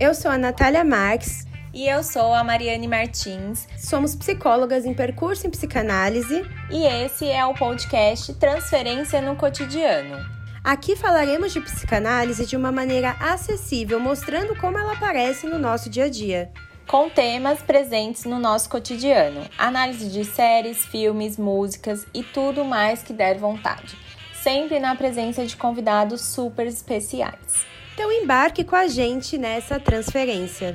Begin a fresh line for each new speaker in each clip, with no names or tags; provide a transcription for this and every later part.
Eu sou a Natália Marques.
E eu sou a Mariane Martins.
Somos psicólogas em percurso em psicanálise.
E esse é o podcast Transferência no Cotidiano.
Aqui falaremos de psicanálise de uma maneira acessível, mostrando como ela aparece no nosso dia a dia.
Com temas presentes no nosso cotidiano, análise de séries, filmes, músicas e tudo mais que der vontade, sempre na presença de convidados super especiais.
Então embarque com a gente nessa transferência.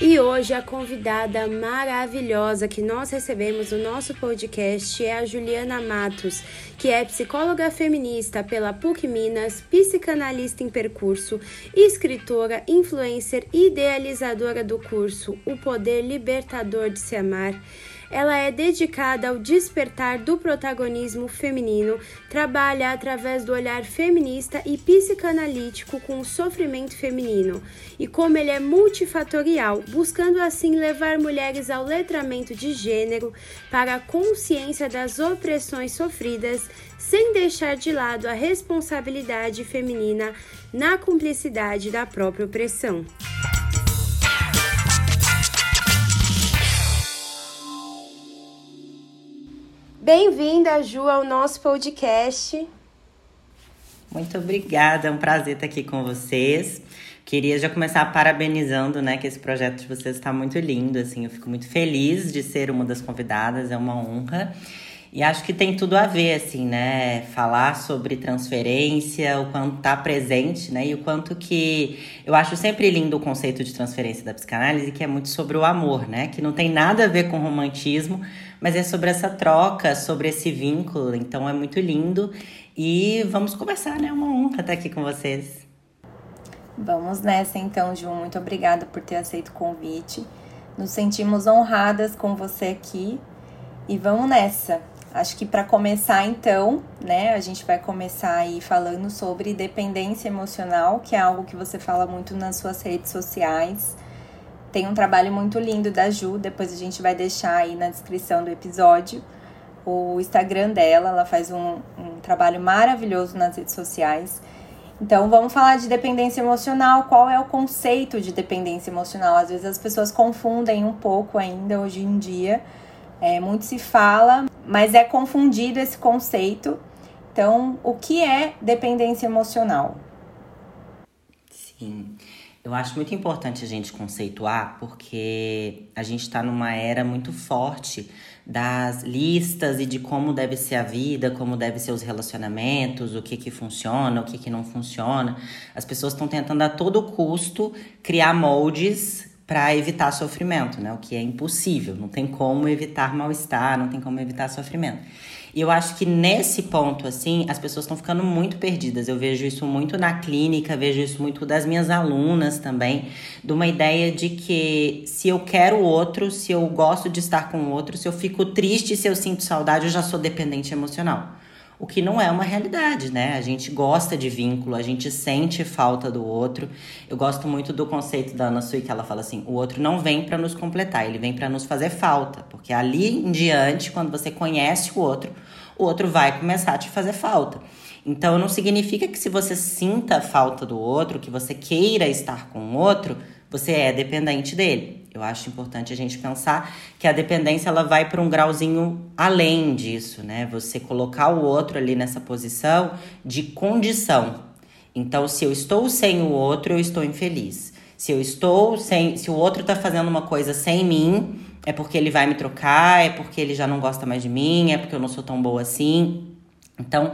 E hoje a convidada maravilhosa que nós recebemos no nosso podcast é a Juliana Matos, que é psicóloga feminista pela PUC Minas, psicanalista em percurso, escritora, influencer e idealizadora do curso O Poder Libertador de Se Amar ela é dedicada ao despertar do protagonismo feminino, trabalha através do olhar feminista e psicanalítico com o sofrimento feminino e como ele é multifatorial, buscando assim levar mulheres ao letramento de gênero para a consciência das opressões sofridas, sem deixar de lado a responsabilidade feminina na cumplicidade da própria opressão. Bem-vinda, Ju, ao nosso podcast.
Muito obrigada, é um prazer estar aqui com vocês. Queria já começar parabenizando, né, que esse projeto de vocês está muito lindo, assim, eu fico muito feliz de ser uma das convidadas, é uma honra. E acho que tem tudo a ver, assim, né? Falar sobre transferência, o quanto tá presente, né? E o quanto que. Eu acho sempre lindo o conceito de transferência da psicanálise, que é muito sobre o amor, né? Que não tem nada a ver com romantismo, mas é sobre essa troca, sobre esse vínculo. Então é muito lindo. E vamos conversar, né? É uma honra estar aqui com vocês.
Vamos nessa então, Ju. Muito obrigada por ter aceito o convite. Nos sentimos honradas com você aqui e vamos nessa. Acho que para começar então, né, a gente vai começar aí falando sobre dependência emocional, que é algo que você fala muito nas suas redes sociais. Tem um trabalho muito lindo da Ju, depois a gente vai deixar aí na descrição do episódio o Instagram dela. Ela faz um, um trabalho maravilhoso nas redes sociais. Então, vamos falar de dependência emocional. Qual é o conceito de dependência emocional? Às vezes as pessoas confundem um pouco ainda hoje em dia. É, muito se fala, mas é confundido esse conceito. Então, o que é dependência emocional?
Sim. Eu acho muito importante a gente conceituar, porque a gente está numa era muito forte das listas e de como deve ser a vida, como devem ser os relacionamentos, o que que funciona, o que que não funciona. As pessoas estão tentando a todo custo criar moldes para evitar sofrimento, né? O que é impossível, não tem como evitar mal-estar, não tem como evitar sofrimento. E eu acho que nesse ponto, assim, as pessoas estão ficando muito perdidas. Eu vejo isso muito na clínica, vejo isso muito das minhas alunas também, de uma ideia de que se eu quero o outro, se eu gosto de estar com o outro, se eu fico triste, se eu sinto saudade, eu já sou dependente emocional. O que não é uma realidade, né? A gente gosta de vínculo, a gente sente falta do outro. Eu gosto muito do conceito da Ana Sui, que ela fala assim: o outro não vem para nos completar, ele vem para nos fazer falta. Porque ali em diante, quando você conhece o outro, o outro vai começar a te fazer falta. Então não significa que se você sinta falta do outro, que você queira estar com o outro, você é dependente dele. Eu acho importante a gente pensar que a dependência ela vai para um grauzinho além disso, né? Você colocar o outro ali nessa posição de condição. Então, se eu estou sem o outro, eu estou infeliz. Se eu estou sem, se o outro está fazendo uma coisa sem mim, é porque ele vai me trocar, é porque ele já não gosta mais de mim, é porque eu não sou tão boa assim. Então,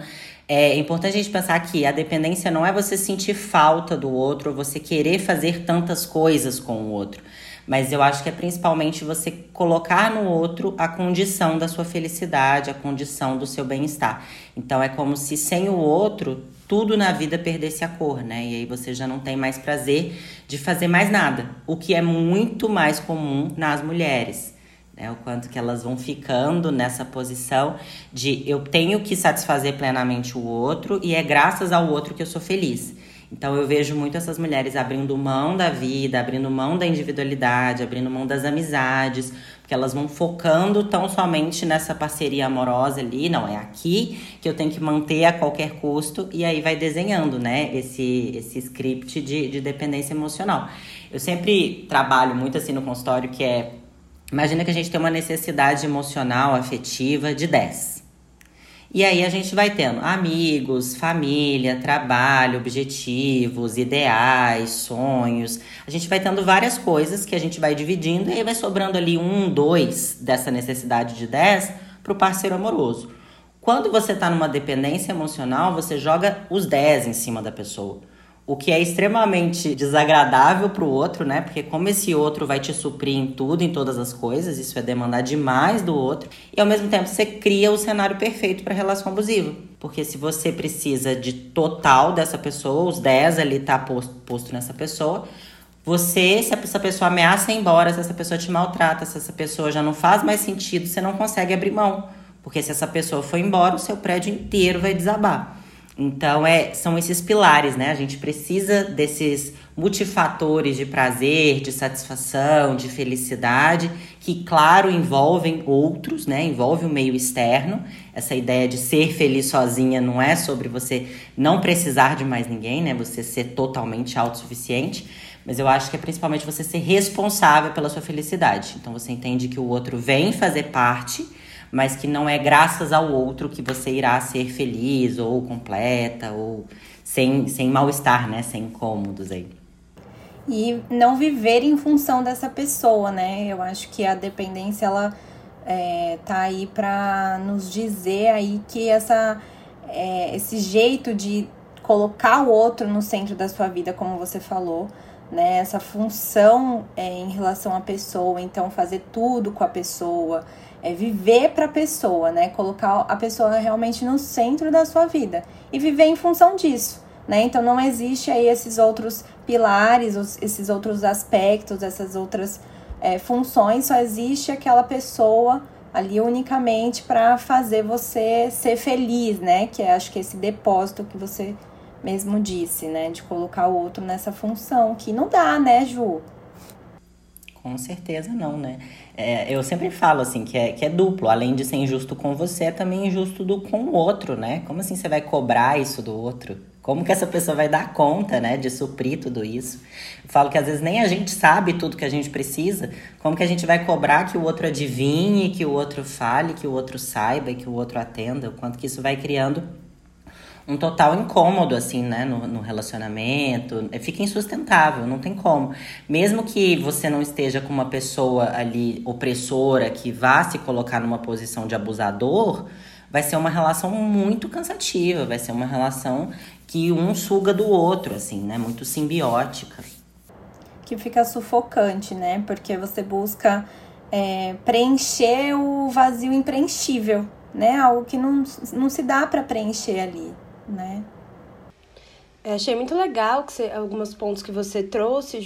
é importante a gente pensar que a dependência não é você sentir falta do outro, ou você querer fazer tantas coisas com o outro. Mas eu acho que é principalmente você colocar no outro a condição da sua felicidade, a condição do seu bem-estar. Então é como se sem o outro tudo na vida perdesse a cor, né? E aí você já não tem mais prazer de fazer mais nada, o que é muito mais comum nas mulheres. Né? O quanto que elas vão ficando nessa posição de eu tenho que satisfazer plenamente o outro e é graças ao outro que eu sou feliz. Então eu vejo muito essas mulheres abrindo mão da vida, abrindo mão da individualidade, abrindo mão das amizades, porque elas vão focando tão somente nessa parceria amorosa ali, não, é aqui que eu tenho que manter a qualquer custo, e aí vai desenhando, né, esse, esse script de, de dependência emocional. Eu sempre trabalho muito assim no consultório que é, imagina que a gente tem uma necessidade emocional, afetiva de 10. E aí a gente vai tendo amigos, família, trabalho, objetivos, ideais, sonhos. A gente vai tendo várias coisas que a gente vai dividindo e aí vai sobrando ali um, dois dessa necessidade de dez para o parceiro amoroso. Quando você está numa dependência emocional, você joga os dez em cima da pessoa. O que é extremamente desagradável para o outro, né? Porque como esse outro vai te suprir em tudo, em todas as coisas, isso é demandar demais do outro. E ao mesmo tempo você cria o cenário perfeito para relação abusiva. Porque se você precisa de total dessa pessoa, os 10 ali tá posto, posto nessa pessoa, você, se essa pessoa ameaça ir embora, se essa pessoa te maltrata, se essa pessoa já não faz mais sentido, você não consegue abrir mão. Porque se essa pessoa for embora, o seu prédio inteiro vai desabar. Então, é, são esses pilares, né? A gente precisa desses multifatores de prazer, de satisfação, de felicidade, que, claro, envolvem outros, né? Envolve o meio externo. Essa ideia de ser feliz sozinha não é sobre você não precisar de mais ninguém, né? Você ser totalmente autossuficiente. Mas eu acho que é principalmente você ser responsável pela sua felicidade. Então, você entende que o outro vem fazer parte mas que não é graças ao outro que você irá ser feliz ou completa ou sem, sem mal-estar, né? Sem incômodos aí.
E não viver em função dessa pessoa, né? Eu acho que a dependência, ela é, tá aí para nos dizer aí que essa, é, esse jeito de colocar o outro no centro da sua vida, como você falou, né? Essa função é, em relação à pessoa, então fazer tudo com a pessoa, é viver para a pessoa, né? Colocar a pessoa realmente no centro da sua vida e viver em função disso, né? Então não existe aí esses outros pilares, esses outros aspectos, essas outras é, funções, só existe aquela pessoa ali unicamente para fazer você ser feliz, né? Que é, acho que esse depósito que você mesmo disse, né? De colocar o outro nessa função, que não dá, né, Ju?
Com certeza não, né? É, eu sempre falo assim que é, que é duplo. Além de ser injusto com você, é também injusto do, com o outro, né? Como assim você vai cobrar isso do outro? Como que essa pessoa vai dar conta, né, de suprir tudo isso? Eu falo que às vezes nem a gente sabe tudo que a gente precisa. Como que a gente vai cobrar que o outro adivinhe, que o outro fale, que o outro saiba, que o outro atenda? O quanto que isso vai criando um total incômodo, assim, né, no, no relacionamento. É, fica insustentável, não tem como. Mesmo que você não esteja com uma pessoa ali opressora que vá se colocar numa posição de abusador, vai ser uma relação muito cansativa, vai ser uma relação que um suga do outro, assim, né, muito simbiótica.
Que fica sufocante, né, porque você busca é, preencher o vazio impreenchível, né, algo que não, não se dá para preencher ali né?
É, achei muito legal que você, alguns pontos que você trouxe,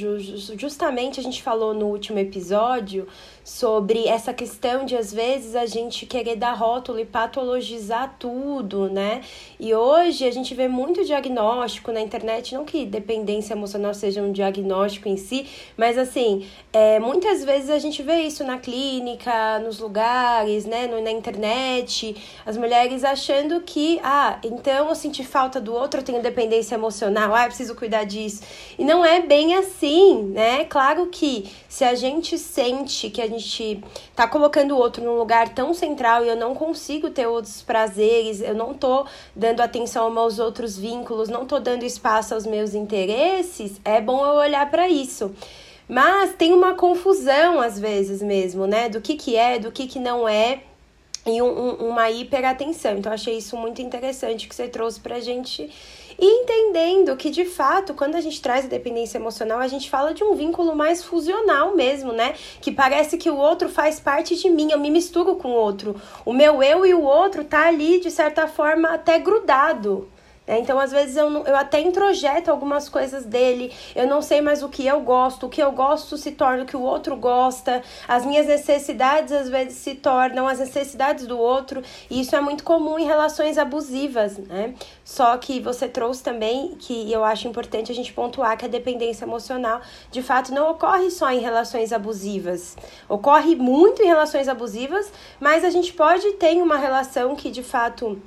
justamente a gente falou no último episódio sobre essa questão de às vezes a gente querer dar rótulo e patologizar tudo, né? E hoje a gente vê muito diagnóstico na internet, não que dependência emocional seja um diagnóstico em si, mas assim, é, muitas vezes a gente vê isso na clínica, nos lugares, né, no, na internet, as mulheres achando que, ah, então eu senti falta do outro, eu tenho dependência emocional, ah, eu preciso cuidar disso. E não é bem assim, né? Claro que se a gente sente que a gente gente tá colocando o outro num lugar tão central e eu não consigo ter outros prazeres, eu não tô dando atenção aos outros vínculos, não tô dando espaço aos meus interesses, é bom eu olhar para isso. Mas tem uma confusão às vezes mesmo, né? Do que que é, do que que não é e um, um, uma hiperatenção. Então, achei isso muito interessante que você trouxe pra gente e entendendo que, de fato, quando a gente traz a dependência emocional, a gente fala de um vínculo mais fusional mesmo, né? Que parece que o outro faz parte de mim, eu me misturo com o outro. O meu eu e o outro tá ali, de certa forma, até grudado. É, então, às vezes, eu, eu até introjeto algumas coisas dele, eu não sei mais o que eu gosto, o que eu gosto se torna o que o outro gosta, as minhas necessidades às vezes se tornam as necessidades do outro, e isso é muito comum em relações abusivas, né? Só que você trouxe também, que eu acho importante a gente pontuar que a dependência emocional, de fato, não ocorre só em relações abusivas, ocorre muito em relações abusivas, mas a gente pode ter uma relação que de fato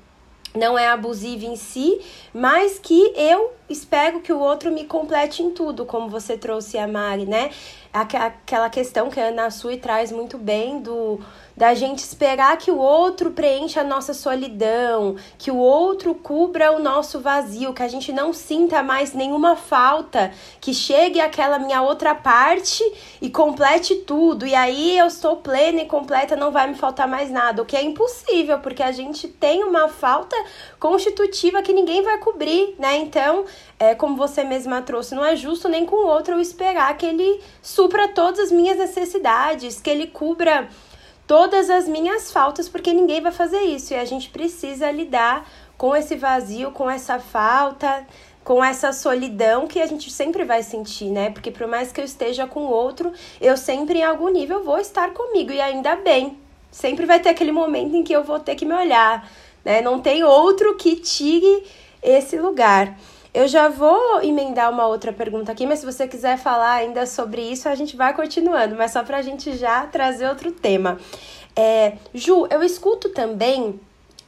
não é abusiva em si, mas que eu espero que o outro me complete em tudo, como você trouxe a Mari, né? Aquela questão que a Ana Sui traz muito bem do da gente esperar que o outro preencha a nossa solidão, que o outro cubra o nosso vazio, que a gente não sinta mais nenhuma falta, que chegue aquela minha outra parte e complete tudo. E aí eu estou plena e completa, não vai me faltar mais nada, o que é impossível, porque a gente tem uma falta constitutiva que ninguém vai cobrir, né? Então, é como você mesma trouxe, não é justo nem com o outro eu esperar que ele supra todas as minhas necessidades, que ele cubra todas as minhas faltas, porque ninguém vai fazer isso. E a gente precisa lidar com esse vazio, com essa falta, com essa solidão que a gente sempre vai sentir, né? Porque por mais que eu esteja com outro, eu sempre em algum nível vou estar comigo e ainda bem. Sempre vai ter aquele momento em que eu vou ter que me olhar, né? Não tem outro que tire esse lugar. Eu já vou emendar uma outra pergunta aqui, mas se você quiser falar ainda sobre isso, a gente vai continuando, mas só para a gente já trazer outro tema. É, Ju, eu escuto também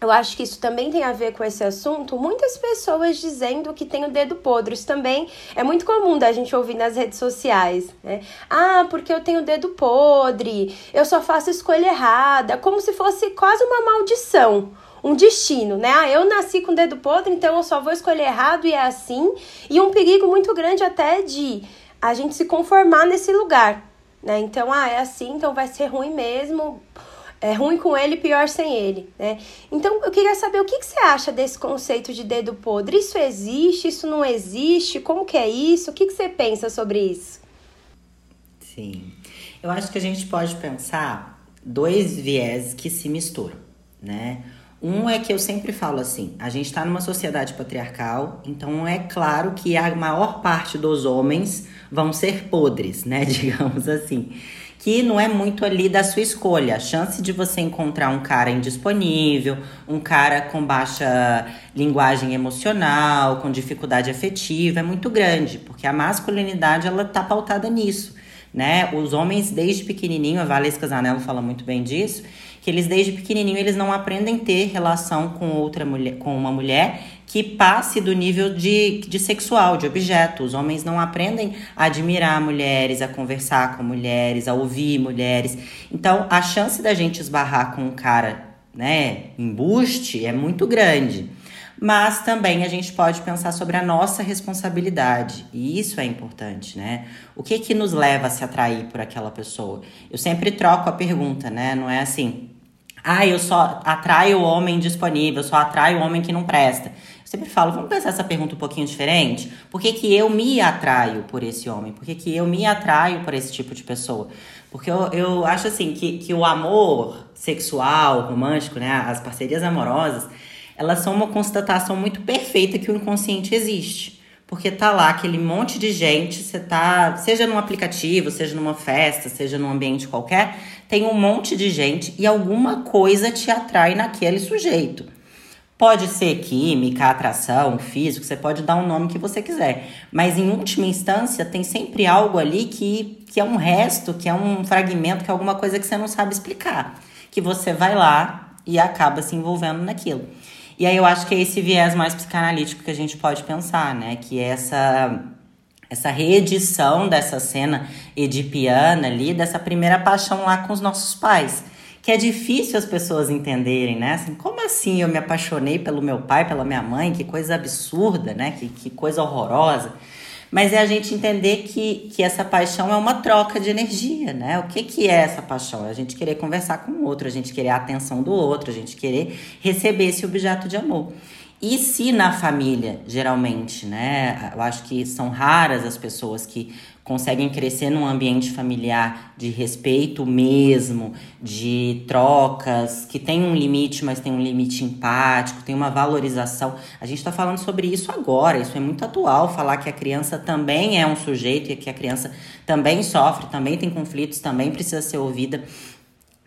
eu acho que isso também tem a ver com esse assunto. Muitas pessoas dizendo que tem o dedo podre. Isso também é muito comum da gente ouvir nas redes sociais. Né? Ah, porque eu tenho o dedo podre, eu só faço escolha errada, como se fosse quase uma maldição um destino, né? Ah, eu nasci com o dedo podre, então eu só vou escolher errado e é assim. E um perigo muito grande até de a gente se conformar nesse lugar, né? Então, ah, é assim, então vai ser ruim mesmo. É ruim com ele, pior sem ele, né? Então, eu queria saber o que, que você acha desse conceito de dedo podre. Isso existe? Isso não existe? Como que é isso? O que, que você pensa sobre isso?
Sim. Eu acho que a gente pode pensar dois viés que se misturam, né? Um é que eu sempre falo assim: a gente está numa sociedade patriarcal, então é claro que a maior parte dos homens vão ser podres, né? Digamos assim. Que não é muito ali da sua escolha. A chance de você encontrar um cara indisponível, um cara com baixa linguagem emocional, com dificuldade afetiva, é muito grande, porque a masculinidade ela tá pautada nisso, né? Os homens desde pequenininho, a Valesca Zanello fala muito bem disso que eles desde pequenininho eles não aprendem ter relação com outra mulher, com uma mulher que passe do nível de, de sexual, de objeto. Os homens não aprendem a admirar mulheres, a conversar com mulheres, a ouvir mulheres. Então, a chance da gente esbarrar com um cara, né, embuste é muito grande. Mas também a gente pode pensar sobre a nossa responsabilidade, e isso é importante, né? O que que nos leva a se atrair por aquela pessoa? Eu sempre troco a pergunta, né? Não é assim, ah, eu só atraio o homem disponível, só atraio o homem que não presta. Eu sempre falo, vamos pensar essa pergunta um pouquinho diferente? Por que, que eu me atraio por esse homem? Por que, que eu me atraio por esse tipo de pessoa? Porque eu, eu acho assim que, que o amor sexual, romântico, né? As parcerias amorosas, elas são uma constatação muito perfeita que o inconsciente existe porque tá lá aquele monte de gente, você tá, seja num aplicativo, seja numa festa, seja num ambiente qualquer, tem um monte de gente e alguma coisa te atrai naquele sujeito. Pode ser química, atração, físico, você pode dar o um nome que você quiser. Mas em última instância, tem sempre algo ali que, que é um resto, que é um fragmento, que é alguma coisa que você não sabe explicar. Que você vai lá e acaba se envolvendo naquilo. E aí eu acho que é esse viés mais psicanalítico que a gente pode pensar, né? Que é essa essa reedição dessa cena edipiana ali, dessa primeira paixão lá com os nossos pais. Que é difícil as pessoas entenderem, né? Assim, como assim eu me apaixonei pelo meu pai, pela minha mãe? Que coisa absurda, né? Que, que coisa horrorosa. Mas é a gente entender que, que essa paixão é uma troca de energia, né? O que, que é essa paixão? É a gente querer conversar com o outro, a gente querer a atenção do outro, a gente querer receber esse objeto de amor. E se na família, geralmente, né? Eu acho que são raras as pessoas que conseguem crescer num ambiente familiar de respeito mesmo, de trocas, que tem um limite, mas tem um limite empático, tem uma valorização. A gente está falando sobre isso agora, isso é muito atual, falar que a criança também é um sujeito e que a criança também sofre, também tem conflitos, também precisa ser ouvida.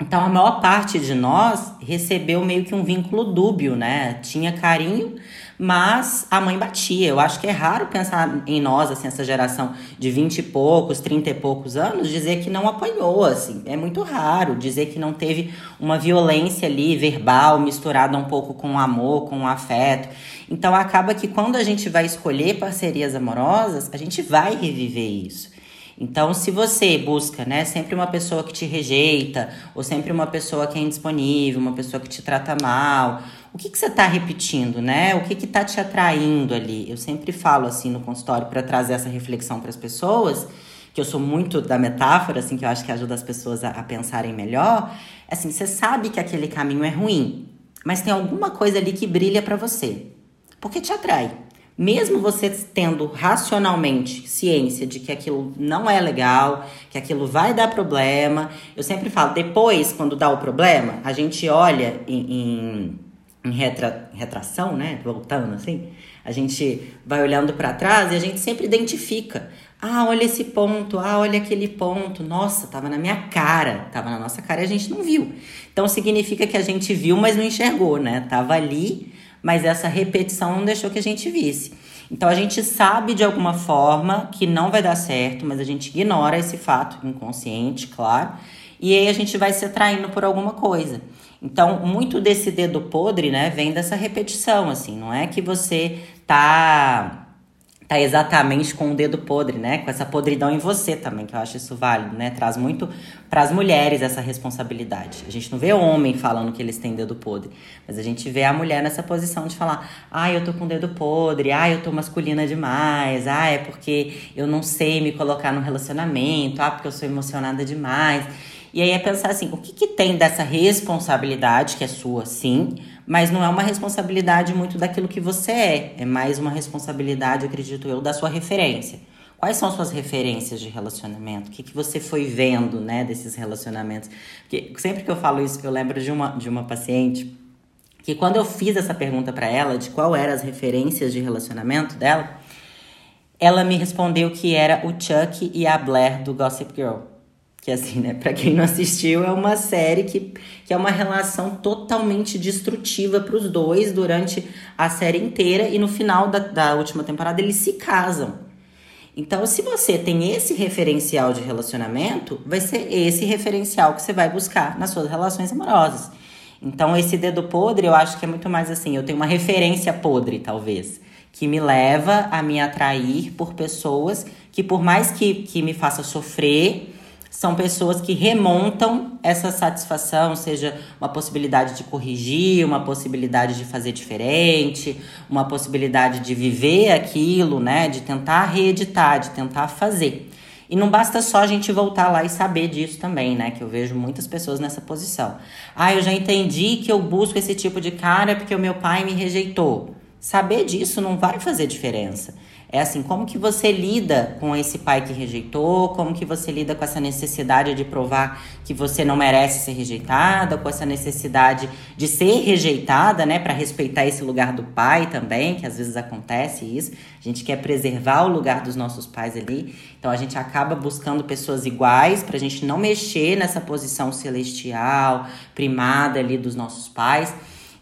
Então a maior parte de nós recebeu meio que um vínculo dúbio, né? Tinha carinho, mas a mãe batia. Eu acho que é raro pensar em nós, assim, essa geração de 20 e poucos, 30 e poucos anos, dizer que não apanhou, assim. É muito raro dizer que não teve uma violência ali, verbal, misturada um pouco com amor, com afeto. Então acaba que quando a gente vai escolher parcerias amorosas, a gente vai reviver isso. Então, se você busca, né, sempre uma pessoa que te rejeita, ou sempre uma pessoa que é indisponível, uma pessoa que te trata mal, o que, que você está repetindo, né? O que está te atraindo ali? Eu sempre falo assim no consultório para trazer essa reflexão para as pessoas, que eu sou muito da metáfora, assim, que eu acho que ajuda as pessoas a, a pensarem melhor. Assim, você sabe que aquele caminho é ruim, mas tem alguma coisa ali que brilha para você. Porque te atrai. Mesmo você tendo racionalmente ciência de que aquilo não é legal, que aquilo vai dar problema, eu sempre falo, depois, quando dá o problema, a gente olha em, em, em retra, retração, né? Voltando assim, a gente vai olhando para trás e a gente sempre identifica. Ah, olha esse ponto, ah, olha aquele ponto. Nossa, tava na minha cara, tava na nossa cara e a gente não viu. Então significa que a gente viu, mas não enxergou, né? Tava ali mas essa repetição não deixou que a gente visse. Então a gente sabe de alguma forma que não vai dar certo, mas a gente ignora esse fato inconsciente, claro, e aí a gente vai se atraindo por alguma coisa. Então, muito desse dedo podre, né, vem dessa repetição, assim, não é que você tá tá exatamente com o dedo podre, né? Com essa podridão em você também, que eu acho isso válido, né? Traz muito para as mulheres essa responsabilidade. A gente não vê homem falando que eles têm dedo podre, mas a gente vê a mulher nessa posição de falar: "Ah, eu tô com dedo podre, ah, eu tô masculina demais, ah, é porque eu não sei me colocar no relacionamento, ah, porque eu sou emocionada demais". E aí é pensar assim, o que, que tem dessa responsabilidade que é sua, sim, mas não é uma responsabilidade muito daquilo que você é, é mais uma responsabilidade, acredito eu, da sua referência. Quais são suas referências de relacionamento? O que, que você foi vendo, né, desses relacionamentos? Porque sempre que eu falo isso, eu lembro de uma, de uma paciente que quando eu fiz essa pergunta para ela de qual eram as referências de relacionamento dela, ela me respondeu que era o Chuck e a Blair do Gossip Girl. Que assim, né, para quem não assistiu, é uma série que, que é uma relação totalmente destrutiva para os dois durante a série inteira e no final da, da última temporada eles se casam. Então, se você tem esse referencial de relacionamento, vai ser esse referencial que você vai buscar nas suas relações amorosas. Então, esse dedo podre, eu acho que é muito mais assim, eu tenho uma referência podre, talvez, que me leva a me atrair por pessoas que, por mais que, que me faça sofrer, são pessoas que remontam essa satisfação, seja uma possibilidade de corrigir, uma possibilidade de fazer diferente, uma possibilidade de viver aquilo, né? De tentar reeditar, de tentar fazer. E não basta só a gente voltar lá e saber disso também, né? Que eu vejo muitas pessoas nessa posição. Ah, eu já entendi que eu busco esse tipo de cara porque o meu pai me rejeitou. Saber disso não vai fazer diferença. É assim, como que você lida com esse pai que rejeitou? Como que você lida com essa necessidade de provar que você não merece ser rejeitada, com essa necessidade de ser rejeitada, né, para respeitar esse lugar do pai também, que às vezes acontece isso. A gente quer preservar o lugar dos nossos pais ali. Então a gente acaba buscando pessoas iguais para a gente não mexer nessa posição celestial, primada ali dos nossos pais.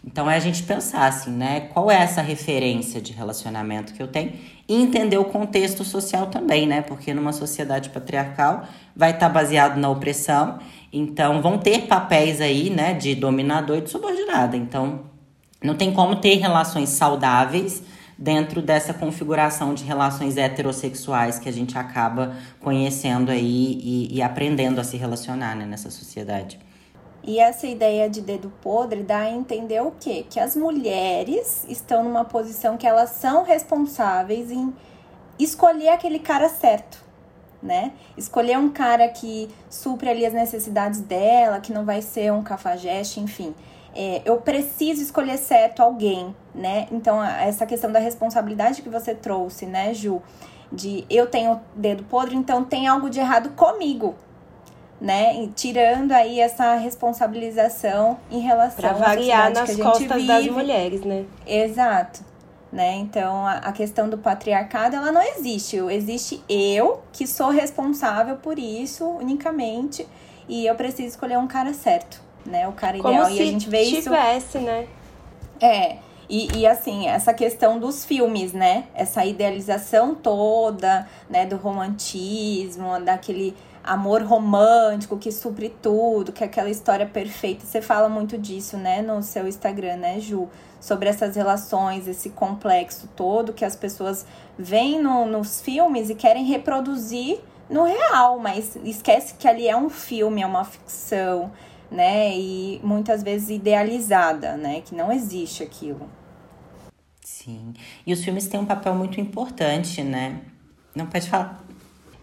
Então é a gente pensar assim, né? Qual é essa referência de relacionamento que eu tenho e entender o contexto social também, né? Porque numa sociedade patriarcal vai estar tá baseado na opressão, então vão ter papéis aí, né, de dominador e de subordinada. Então não tem como ter relações saudáveis dentro dessa configuração de relações heterossexuais que a gente acaba conhecendo aí e, e aprendendo a se relacionar né, nessa sociedade.
E essa ideia de dedo podre dá a entender o quê? Que as mulheres estão numa posição que elas são responsáveis em escolher aquele cara certo, né? Escolher um cara que supre ali as necessidades dela, que não vai ser um cafajeste, enfim. É, eu preciso escolher certo alguém, né? Então, essa questão da responsabilidade que você trouxe, né, Ju? de eu tenho dedo podre, então tem algo de errado comigo, né? Tirando aí essa responsabilização em relação
pra variar nas costas vive. das mulheres, né?
Exato. Né? Então, a, a questão do patriarcado, ela não existe. Existe eu, que sou responsável por isso, unicamente, e eu preciso escolher um cara certo, né? O cara
Como
ideal.
E a gente vê tivesse, isso... né?
É, e, e, assim, essa questão dos filmes, né? Essa idealização toda, né, do romantismo, daquele amor romântico que supre tudo, que é aquela história perfeita. Você fala muito disso, né, no seu Instagram, né, Ju? Sobre essas relações, esse complexo todo que as pessoas veem no, nos filmes e querem reproduzir no real, mas esquece que ali é um filme, é uma ficção, né? E muitas vezes idealizada, né? Que não existe aquilo.
Sim. E os filmes têm um papel muito importante, né? Não pode falar.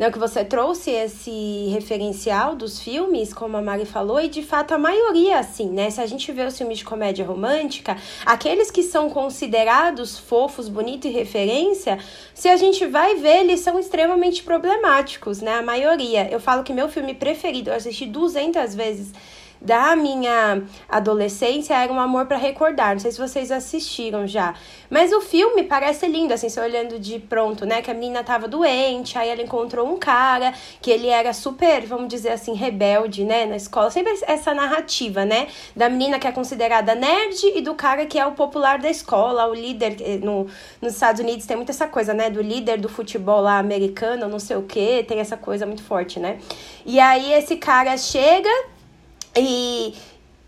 Não, que você trouxe esse referencial dos filmes, como a Mari falou, e de fato a maioria, assim, né? Se a gente vê os filmes de comédia romântica, aqueles que são considerados fofos, bonitos e referência, se a gente vai ver, eles são extremamente problemáticos, né? A maioria. Eu falo que meu filme preferido, eu assisti 200 vezes da minha adolescência era um amor para recordar. Não sei se vocês assistiram já. Mas o filme parece lindo, assim, você olhando de pronto, né? Que a menina tava doente, aí ela encontrou um cara que ele era super, vamos dizer assim, rebelde, né? Na escola. Sempre essa narrativa, né? Da menina que é considerada nerd e do cara que é o popular da escola, o líder. Eh, no, nos Estados Unidos tem muito essa coisa, né? Do líder do futebol lá americano, não sei o quê. Tem essa coisa muito forte, né? E aí esse cara chega e,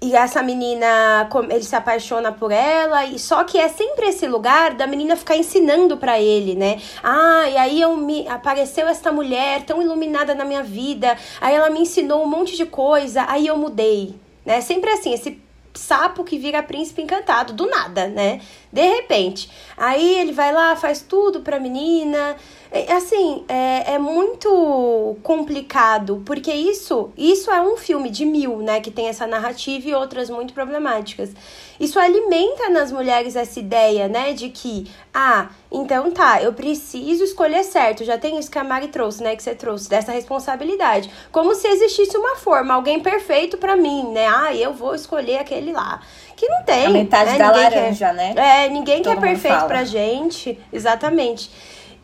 e essa menina, ele se apaixona por ela, e só que é sempre esse lugar da menina ficar ensinando para ele, né? Ah, e aí eu me apareceu esta mulher tão iluminada na minha vida, aí ela me ensinou um monte de coisa, aí eu mudei, né? Sempre assim, esse sapo que vira príncipe encantado, do nada, né? De repente. Aí ele vai lá, faz tudo pra menina, é, assim, é, é muito complicado, porque isso, isso é um filme de mil, né? Que tem essa narrativa e outras muito problemáticas. Isso alimenta nas mulheres essa ideia, né? De que, ah, então tá, eu preciso escolher certo. Já tem isso que a Mari trouxe, né? Que você trouxe, dessa responsabilidade. Como se existisse uma forma, alguém perfeito para mim, né? Ah, eu vou escolher aquele lá. Que não tem. A
metade
né?
da ninguém laranja, quer, né?
É, ninguém Todo quer perfeito fala. pra gente. Exatamente.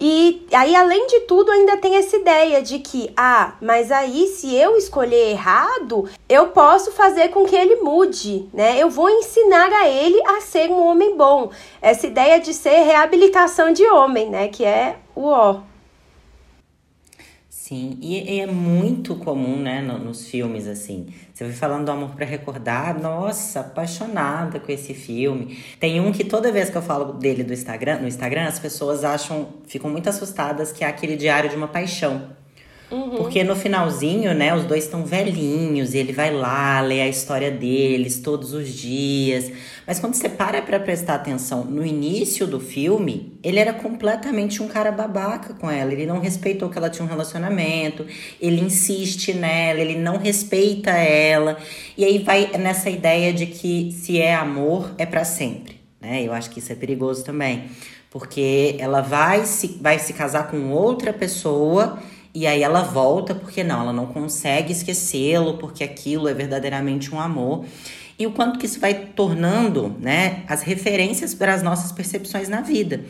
E aí, além de tudo, ainda tem essa ideia de que, ah, mas aí se eu escolher errado, eu posso fazer com que ele mude, né? Eu vou ensinar a ele a ser um homem bom. Essa ideia de ser reabilitação de homem, né? Que é o ó.
Sim, e é muito comum, né, nos filmes, assim. Você vai falando do Amor para Recordar, nossa, apaixonada com esse filme. Tem um que toda vez que eu falo dele do Instagram, no Instagram, as pessoas acham, ficam muito assustadas, que é aquele Diário de uma Paixão. Uhum. Porque no finalzinho, né, os dois estão velhinhos e ele vai lá ler a história deles todos os dias. Mas quando você para pra prestar atenção no início do filme, ele era completamente um cara babaca com ela. Ele não respeitou que ela tinha um relacionamento, ele insiste nela, ele não respeita ela. E aí vai nessa ideia de que se é amor, é para sempre. Né? Eu acho que isso é perigoso também. Porque ela vai se, vai se casar com outra pessoa e aí ela volta porque não, ela não consegue esquecê-lo, porque aquilo é verdadeiramente um amor. E o quanto que isso vai tornando, né, as referências para as nossas percepções na vida.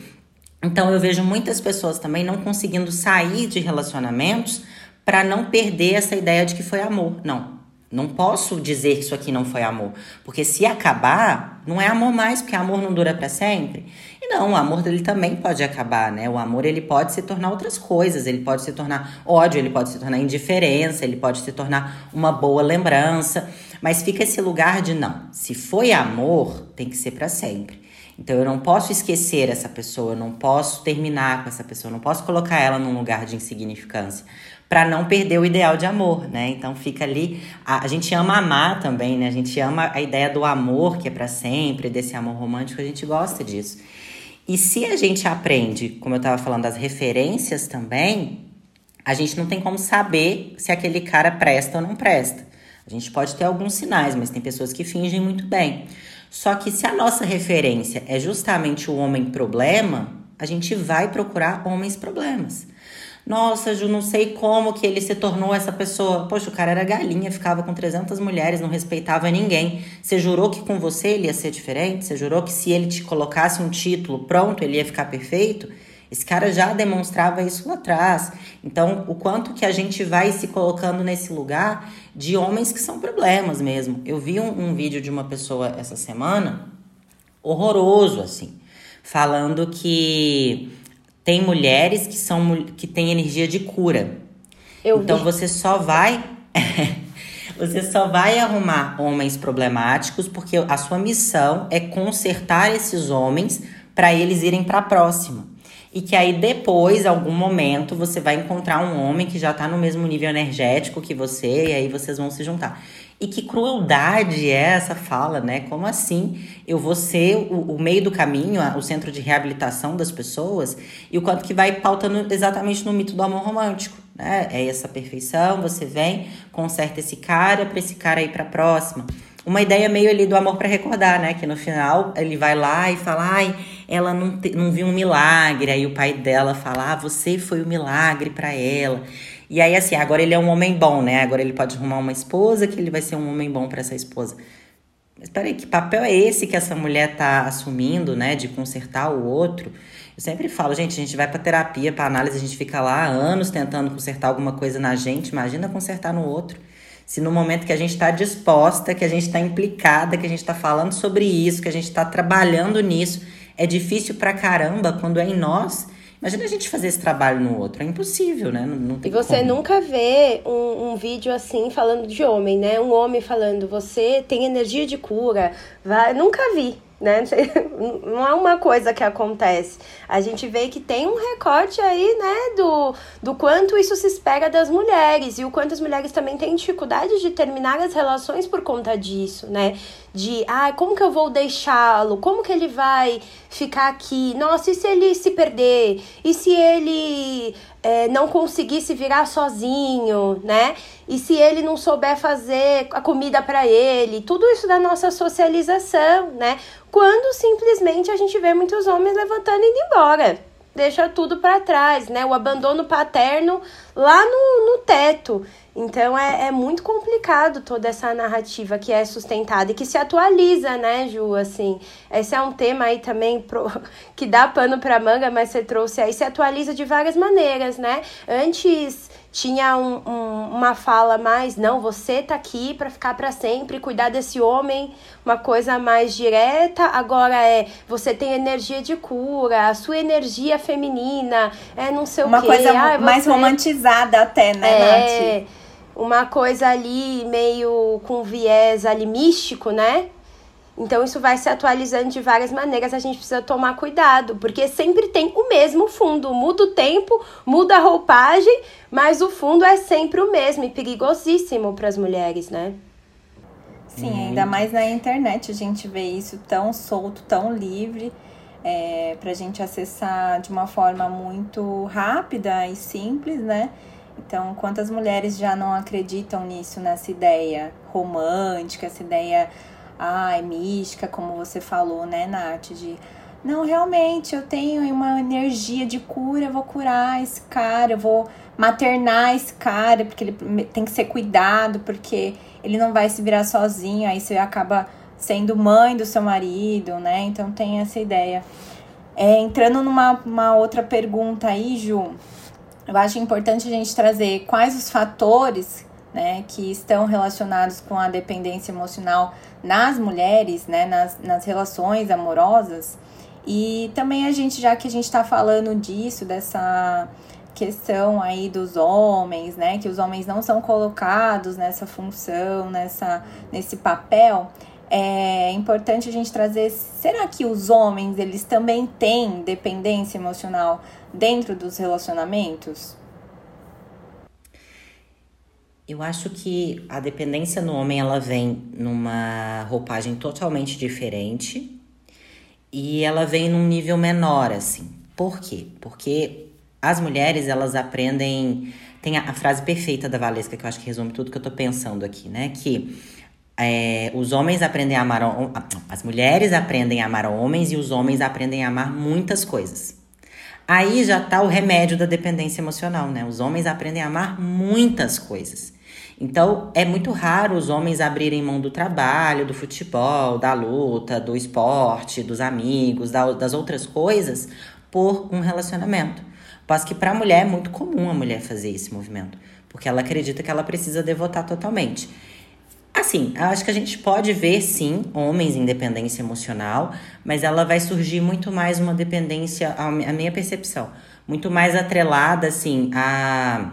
Então eu vejo muitas pessoas também não conseguindo sair de relacionamentos para não perder essa ideia de que foi amor. Não, não posso dizer que isso aqui não foi amor, porque se acabar, não é amor mais, porque amor não dura para sempre. E não, o amor dele também pode acabar, né? O amor ele pode se tornar outras coisas, ele pode se tornar ódio, ele pode se tornar indiferença, ele pode se tornar uma boa lembrança, mas fica esse lugar de não. Se foi amor, tem que ser para sempre. Então eu não posso esquecer essa pessoa, eu não posso terminar com essa pessoa, eu não posso colocar ela num lugar de insignificância para não perder o ideal de amor, né? Então fica ali, a, a, gente ama amar também, né? A gente ama a ideia do amor que é para sempre, desse amor romântico, a gente gosta disso. E se a gente aprende, como eu estava falando, das referências também, a gente não tem como saber se aquele cara presta ou não presta. A gente pode ter alguns sinais, mas tem pessoas que fingem muito bem. Só que se a nossa referência é justamente o homem problema, a gente vai procurar homens problemas. Nossa, Ju, não sei como que ele se tornou essa pessoa. Poxa, o cara era galinha, ficava com 300 mulheres, não respeitava ninguém. Você jurou que com você ele ia ser diferente? Você jurou que se ele te colocasse um título, pronto, ele ia ficar perfeito? Esse cara já demonstrava isso lá atrás. Então, o quanto que a gente vai se colocando nesse lugar de homens que são problemas mesmo. Eu vi um, um vídeo de uma pessoa essa semana, horroroso, assim, falando que tem mulheres que são que têm energia de cura. Eu então vi. você só vai você só vai arrumar homens problemáticos porque a sua missão é consertar esses homens para eles irem para a próxima. E que aí depois, algum momento, você vai encontrar um homem que já tá no mesmo nível energético que você, e aí vocês vão se juntar. E que crueldade é essa fala, né? Como assim eu vou ser o, o, meio do caminho, o centro de reabilitação das pessoas, e o quanto que vai pautando exatamente no mito do amor romântico, né? É essa perfeição, você vem, conserta esse cara, para esse cara ir pra próxima uma ideia meio ali do amor para recordar, né? Que no final ele vai lá e fala, ai, ela não, te, não viu um milagre. Aí o pai dela fala, ah, você foi o um milagre para ela. E aí, assim, agora ele é um homem bom, né? Agora ele pode arrumar uma esposa que ele vai ser um homem bom para essa esposa. Mas peraí, que papel é esse que essa mulher tá assumindo, né? De consertar o outro? Eu sempre falo, gente, a gente vai pra terapia, pra análise, a gente fica lá anos tentando consertar alguma coisa na gente, imagina consertar no outro. Se no momento que a gente está disposta, que a gente está implicada, que a gente está falando sobre isso, que a gente está trabalhando nisso, é difícil pra caramba quando é em nós. Imagina a gente fazer esse trabalho no outro. É impossível, né? Não, não tem
E você
como.
nunca vê um, um, vídeo assim falando de homem, né? Um homem falando, você tem energia de cura. Vai... Nunca vi né? Não é uma coisa que acontece. A gente vê que tem um recorte aí, né, do, do quanto isso se espera das mulheres e o quanto as mulheres também têm dificuldade de terminar as relações por conta disso, né? De, ah, como que eu vou deixá-lo? Como que ele vai ficar aqui? Nossa, e se ele se perder? E se ele é, não conseguir se virar sozinho, né? E se ele não souber fazer a comida para ele, tudo isso da nossa socialização, né? Quando simplesmente a gente vê muitos homens levantando e indo embora, deixa tudo para trás, né? O abandono paterno lá no, no teto. Então é, é muito complicado toda essa narrativa que é sustentada e que se atualiza, né, Ju? Assim, esse é um tema aí também pro, que dá pano para manga, mas você trouxe aí, se atualiza de várias maneiras, né? Antes tinha um, um, uma fala mais, não, você tá aqui para ficar para sempre, cuidar desse homem, uma coisa mais direta. Agora é, você tem energia de cura, a sua energia feminina, é não sei
uma
o quê.
Uma coisa ah, mais romantizada até, né,
é, Nath? Uma coisa ali meio com viés ali místico, né? Então isso vai se atualizando de várias maneiras, a gente precisa tomar cuidado, porque sempre tem o mesmo fundo, muda o tempo, muda a roupagem, mas o fundo é sempre o mesmo e perigosíssimo para as mulheres, né?
Sim, ainda mais na internet a gente vê isso tão solto, tão livre, é, para a gente acessar de uma forma muito rápida e simples, né? Então, quantas mulheres já não acreditam nisso, nessa ideia romântica, essa ideia ai, mística, como você falou, né, Nath? De não, realmente, eu tenho uma energia de cura, eu vou curar esse cara, eu vou maternar esse cara, porque ele tem que ser cuidado, porque ele não vai se virar sozinho, aí você acaba sendo mãe do seu marido, né? Então tem essa ideia. É, entrando numa uma outra pergunta aí, Ju, eu acho importante a gente trazer quais os fatores né, que estão relacionados com a dependência emocional nas mulheres, né, nas, nas relações amorosas. E também a gente, já que a gente está falando disso, dessa questão aí dos homens, né, que os homens não são colocados nessa função, nessa, nesse papel, é importante a gente trazer, será que os homens, eles também têm dependência emocional dentro dos relacionamentos?
Eu acho que a dependência no homem ela vem numa roupagem totalmente diferente e ela vem num nível menor assim. Por quê? Porque as mulheres elas aprendem tem a, a frase perfeita da Valesca que eu acho que resume tudo que eu tô pensando aqui, né? Que é, os homens aprendem a amar as mulheres aprendem a amar homens e os homens aprendem a amar muitas coisas. Aí já tá o remédio da dependência emocional, né? Os homens aprendem a amar muitas coisas. Então, é muito raro os homens abrirem mão do trabalho, do futebol, da luta, do esporte, dos amigos, das outras coisas por um relacionamento. Mas que para a mulher é muito comum a mulher fazer esse movimento, porque ela acredita que ela precisa devotar totalmente. Assim, acho que a gente pode ver sim homens em dependência emocional, mas ela vai surgir muito mais uma dependência, a minha percepção, muito mais atrelada assim a,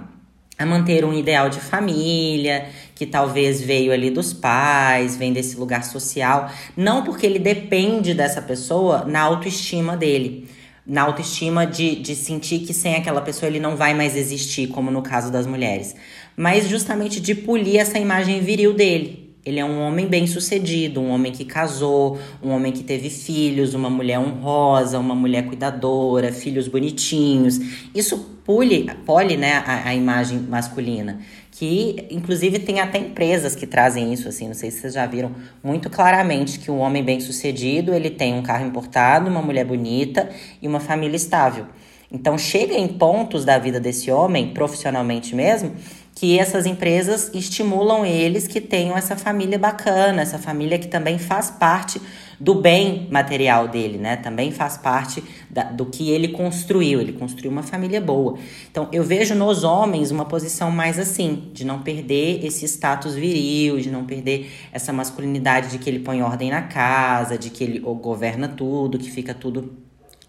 a manter um ideal de família, que talvez veio ali dos pais, vem desse lugar social, não porque ele depende dessa pessoa na autoestima dele na autoestima de, de sentir que sem aquela pessoa ele não vai mais existir, como no caso das mulheres, mas justamente de polir essa imagem viril dele. Ele é um homem bem sucedido, um homem que casou, um homem que teve filhos, uma mulher honrosa, uma mulher cuidadora, filhos bonitinhos. Isso pule, pole né, a, a imagem masculina que inclusive tem até empresas que trazem isso assim, não sei se vocês já viram muito claramente que um homem bem-sucedido, ele tem um carro importado, uma mulher bonita e uma família estável. Então chega em pontos da vida desse homem, profissionalmente mesmo, que essas empresas estimulam eles que tenham essa família bacana, essa família que também faz parte do bem material dele, né? Também faz parte da, do que ele construiu. Ele construiu uma família boa. Então, eu vejo nos homens uma posição mais assim, de não perder esse status viril, de não perder essa masculinidade de que ele põe ordem na casa, de que ele governa tudo, que fica tudo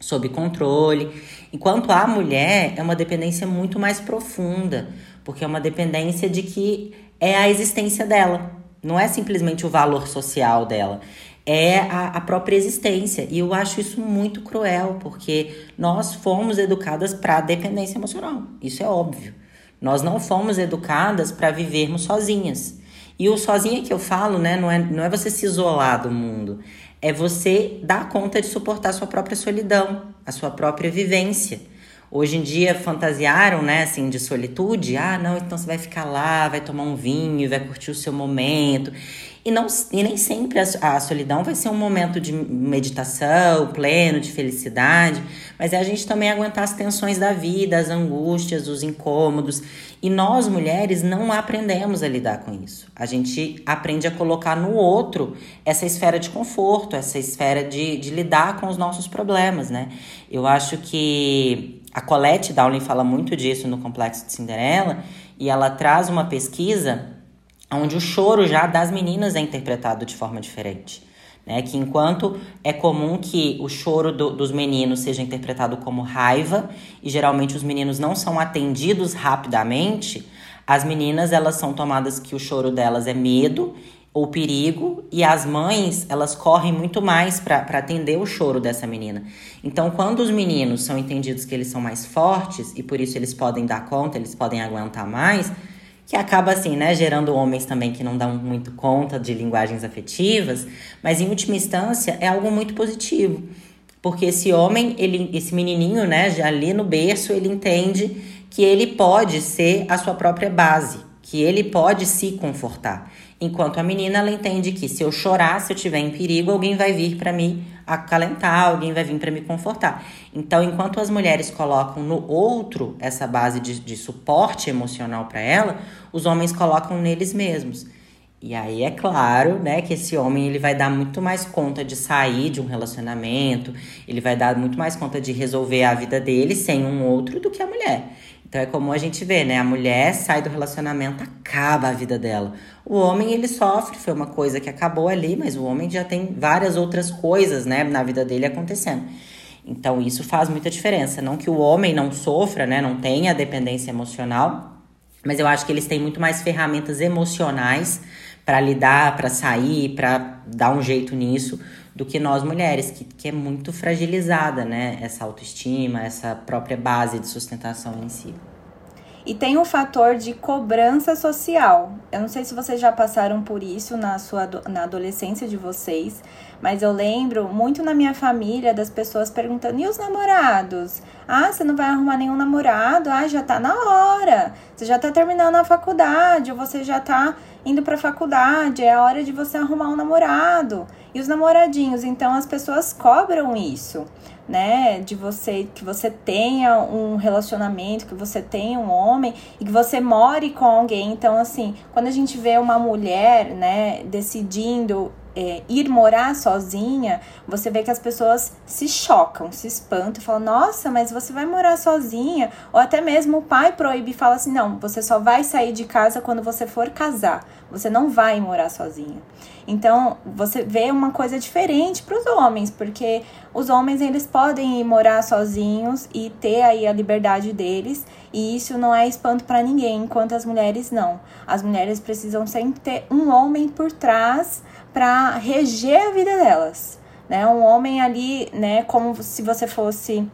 sob controle. Enquanto a mulher é uma dependência muito mais profunda porque é uma dependência de que é a existência dela, não é simplesmente o valor social dela, é a, a própria existência. E eu acho isso muito cruel, porque nós fomos educadas para a dependência emocional, isso é óbvio. Nós não fomos educadas para vivermos sozinhas. E o sozinha que eu falo, né, não é, não é você se isolar do mundo, é você dar conta de suportar a sua própria solidão, a sua própria vivência. Hoje em dia fantasiaram, né, assim, de solitude. Ah, não, então você vai ficar lá, vai tomar um vinho, vai curtir o seu momento. E, não, e nem sempre a, a solidão vai ser um momento de meditação pleno, de felicidade, mas é a gente também aguentar as tensões da vida, as angústias, os incômodos. E nós, mulheres, não aprendemos a lidar com isso. A gente aprende a colocar no outro essa esfera de conforto, essa esfera de, de lidar com os nossos problemas, né? Eu acho que a Colette Dowling fala muito disso no Complexo de Cinderela, e ela traz uma pesquisa onde o choro já das meninas é interpretado de forma diferente. Né? Que enquanto é comum que o choro do, dos meninos seja interpretado como raiva, e geralmente os meninos não são atendidos rapidamente, as meninas elas são tomadas que o choro delas é medo ou perigo, e as mães elas correm muito mais para atender o choro dessa menina. Então, quando os meninos são entendidos que eles são mais fortes e por isso eles podem dar conta, eles podem aguentar mais, que acaba assim, né, gerando homens também que não dão muito conta de linguagens afetivas, mas em última instância é algo muito positivo. Porque esse homem, ele, esse menininho, né, já ali no berço, ele entende que ele pode ser a sua própria base, que ele pode se confortar. Enquanto a menina, ela entende que se eu chorar, se eu estiver em perigo, alguém vai vir para me acalentar, alguém vai vir para me confortar. Então, enquanto as mulheres colocam no outro essa base de, de suporte emocional para ela, os homens colocam neles mesmos. E aí é claro, né, que esse homem ele vai dar muito mais conta de sair de um relacionamento, ele vai dar muito mais conta de resolver a vida dele sem um outro do que a mulher. Então é como a gente vê, né? A mulher sai do relacionamento, acaba a vida dela. O homem, ele sofre, foi uma coisa que acabou ali, mas o homem já tem várias outras coisas, né, na vida dele acontecendo. Então isso faz muita diferença. Não que o homem não sofra, né, não tenha dependência emocional, mas eu acho que eles têm muito mais ferramentas emocionais para lidar, para sair, para dar um jeito nisso do que nós mulheres, que, que é muito fragilizada, né? Essa autoestima, essa própria base de sustentação em si.
E tem o fator de cobrança social. Eu não sei se vocês já passaram por isso na sua na adolescência de vocês, mas eu lembro muito na minha família das pessoas perguntando: "E os namorados? Ah, você não vai arrumar nenhum namorado? Ah, já tá na hora. Você já tá terminando a faculdade, ou você já tá indo para faculdade, é a hora de você arrumar um namorado". E os namoradinhos. Então as pessoas cobram isso, né? De você que você tenha um relacionamento, que você tenha um homem e que você more com alguém. Então assim, quando a gente vê uma mulher, né, decidindo é, ir morar sozinha, você vê que as pessoas se chocam, se espantam, falam: Nossa, mas você vai morar sozinha? Ou até mesmo o pai proíbe e fala assim: Não, você só vai sair de casa quando você for casar, você não vai morar sozinha. Então, você vê uma coisa diferente para os homens, porque os homens eles podem ir morar sozinhos e ter aí a liberdade deles, e isso não é espanto para ninguém, enquanto as mulheres não. As mulheres precisam sempre ter um homem por trás para reger a vida delas, né? Um homem ali, né, como se você fosse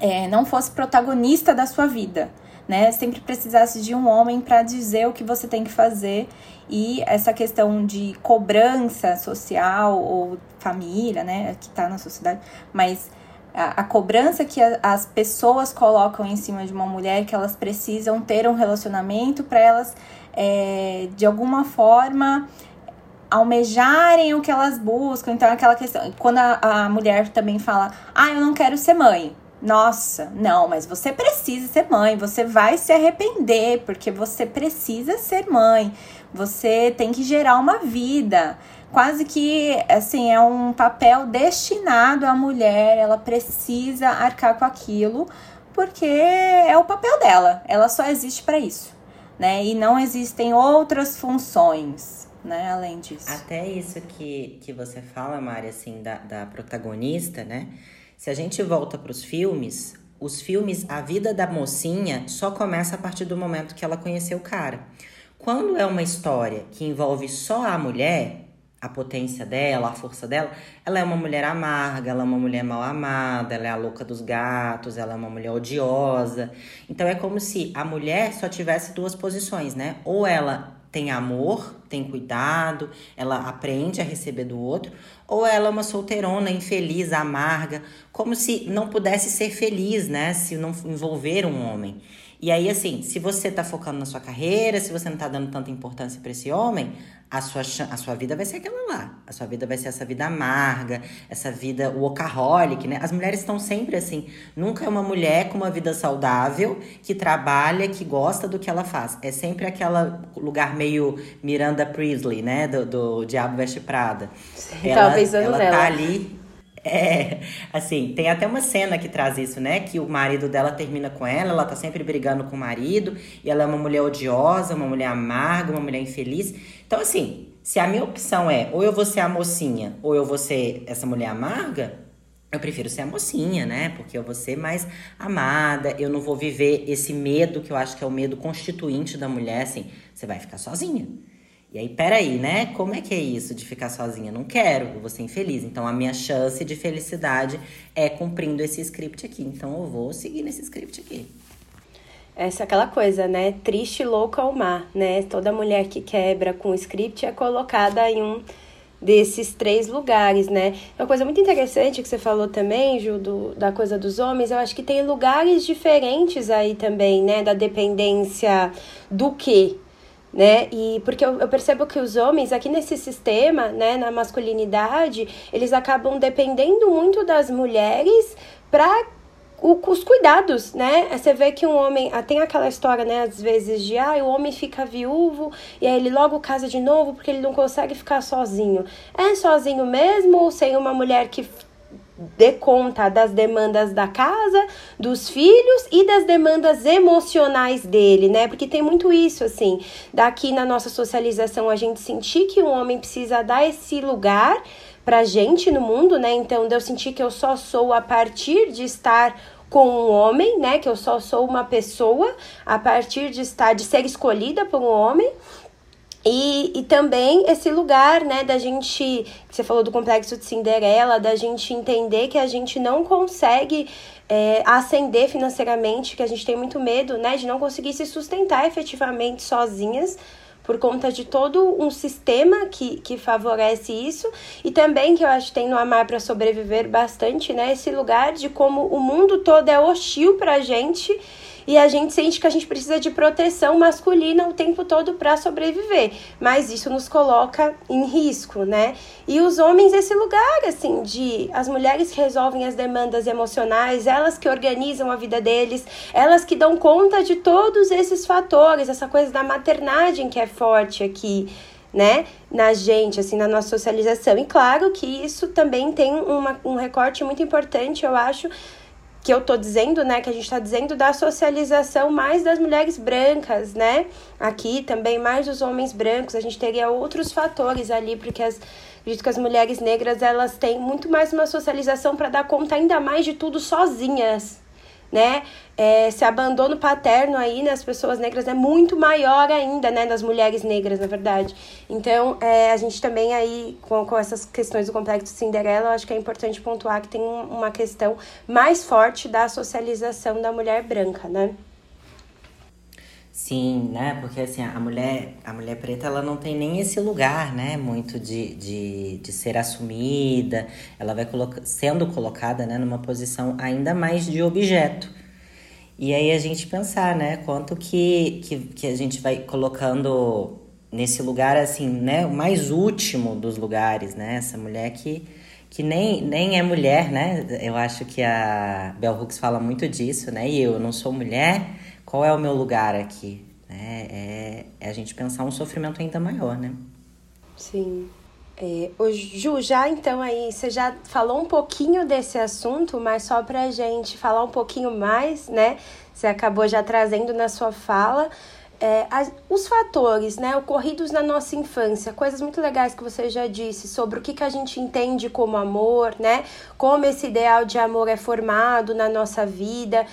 é, não fosse protagonista da sua vida, né? Sempre precisasse de um homem para dizer o que você tem que fazer e essa questão de cobrança social ou família, né, que está na sociedade, mas a, cobrança que as pessoas colocam em cima de uma mulher, que elas precisam ter um relacionamento para elas, é, de alguma forma, almejarem o que elas buscam. Então, aquela questão, quando a, a mulher também fala, ah, eu não quero ser mãe. Nossa, não, mas você precisa ser mãe, você vai se arrepender, porque você precisa ser mãe, você tem que gerar uma vida. Quase que, assim, é um papel destinado à mulher, ela precisa arcar com aquilo, porque é o papel dela, ela só existe para isso, né? E não existem outras funções, né, além disso.
Até isso que, que você fala, Mari, assim, da, da protagonista, né? Se a gente volta para os filmes, os filmes, a vida da mocinha só começa a partir do momento que ela conheceu o cara. Quando é uma história que envolve só a mulher, a potência dela, a força dela, ela é uma mulher amarga, ela é uma mulher mal amada, ela é a louca dos gatos, ela é uma mulher odiosa. Então é como se a mulher só tivesse duas posições, né? Ou ela tem amor, tem cuidado, ela aprende a receber do outro, ou ela é uma solteirona infeliz, amarga, como se não pudesse ser feliz, né? Se não envolver um homem. E aí, assim, se você tá focando na sua carreira, se você não tá dando tanta importância para esse homem, a sua, a sua vida vai ser aquela lá. A sua vida vai ser essa vida amarga, essa vida workaholic, né? As mulheres estão sempre assim. Nunca é uma mulher com uma vida saudável, que trabalha, que gosta do que ela faz. É sempre aquela lugar meio Miranda Priestley, né? Do, do Diabo Veste Prada.
Ela, Tava pensando
ela
nela.
tá ali é, assim, tem até uma cena que traz isso, né? Que o marido dela termina com ela, ela tá sempre brigando com o marido, e ela é uma mulher odiosa, uma mulher amarga, uma mulher infeliz. Então, assim, se a minha opção é ou eu vou ser a mocinha, ou eu vou ser essa mulher amarga, eu prefiro ser a mocinha, né? Porque eu vou ser mais amada, eu não vou viver esse medo que eu acho que é o medo constituinte da mulher, assim, você vai ficar sozinha. E aí, peraí, né? Como é que é isso de ficar sozinha? Não quero, eu vou ser infeliz. Então, a minha chance de felicidade é cumprindo esse script aqui. Então, eu vou seguir nesse script aqui.
Essa é aquela coisa, né? Triste, louca ao mar, né? Toda mulher que quebra com o script é colocada em um desses três lugares, né? Uma coisa muito interessante que você falou também, Ju, do, da coisa dos homens, eu acho que tem lugares diferentes aí também, né? Da dependência do que, né? E porque eu, eu, percebo que os homens aqui nesse sistema, né, na masculinidade, eles acabam dependendo muito das mulheres para os cuidados, né? Você vê que um homem ah, tem aquela história, né, às vezes de ah, o homem fica viúvo e aí ele logo casa de novo porque ele não consegue ficar sozinho. É sozinho mesmo sem uma mulher que dê conta das demandas da casa, dos filhos e das demandas emocionais dele, né? Porque tem muito isso, assim, daqui na nossa socialização a gente sentir que o homem precisa dar esse lugar pra gente no mundo, né? Então, de eu sentir que eu só sou a partir de estar com um homem, né? Que eu só sou uma pessoa a partir de estar, de ser escolhida por um homem. E, e também esse lugar, né, da gente, você falou do complexo de Cinderela, da gente entender que a gente não consegue é, ascender financeiramente, que a gente tem muito medo, né, de não conseguir se sustentar efetivamente sozinhas por conta de todo um sistema que, que favorece isso. E também que eu acho que tem no Amar para Sobreviver bastante, né, esse lugar de como o mundo todo é hostil pra gente e a gente sente que a gente precisa de proteção masculina o tempo todo para sobreviver, mas isso nos coloca em risco, né? E os homens esse lugar assim de as mulheres que resolvem as demandas emocionais, elas que organizam a vida deles, elas que dão conta de todos esses fatores, essa coisa da maternagem que é forte aqui né, na gente, assim, na nossa socialização. E claro que isso também tem uma, um recorte muito importante, eu acho, que eu tô dizendo, né, que a gente tá dizendo da socialização mais das mulheres brancas, né? Aqui também mais dos homens brancos, a gente teria outros fatores ali, porque as acredito que as mulheres negras, elas têm muito mais uma socialização para dar conta ainda mais de tudo sozinhas, né? É, esse abandono paterno aí nas pessoas negras é muito maior ainda, né? Das mulheres negras, na verdade. Então, é, a gente também aí, com, com essas questões do complexo Cinderela, eu acho que é importante pontuar que tem um, uma questão mais forte da socialização da mulher branca, né?
Sim, né? Porque assim, a mulher, a mulher preta, ela não tem nem esse lugar, né? Muito de, de, de ser assumida. Ela vai coloca sendo colocada né, numa posição ainda mais de objeto. E aí a gente pensar, né? Quanto que, que, que a gente vai colocando nesse lugar, assim, né? O mais último dos lugares, né? Essa mulher que, que nem, nem é mulher, né? Eu acho que a Bell Hooks fala muito disso, né? E eu não sou mulher qual é o meu lugar aqui? É, é, é a gente pensar um sofrimento ainda maior, né?
Sim. É, o Ju, já então aí, você já falou um pouquinho desse assunto, mas só pra gente falar um pouquinho mais, né? Você acabou já trazendo na sua fala. É, as, os fatores né, ocorridos na nossa infância, coisas muito legais que você já disse sobre o que, que a gente entende como amor, né? Como esse ideal de amor é formado na nossa vida.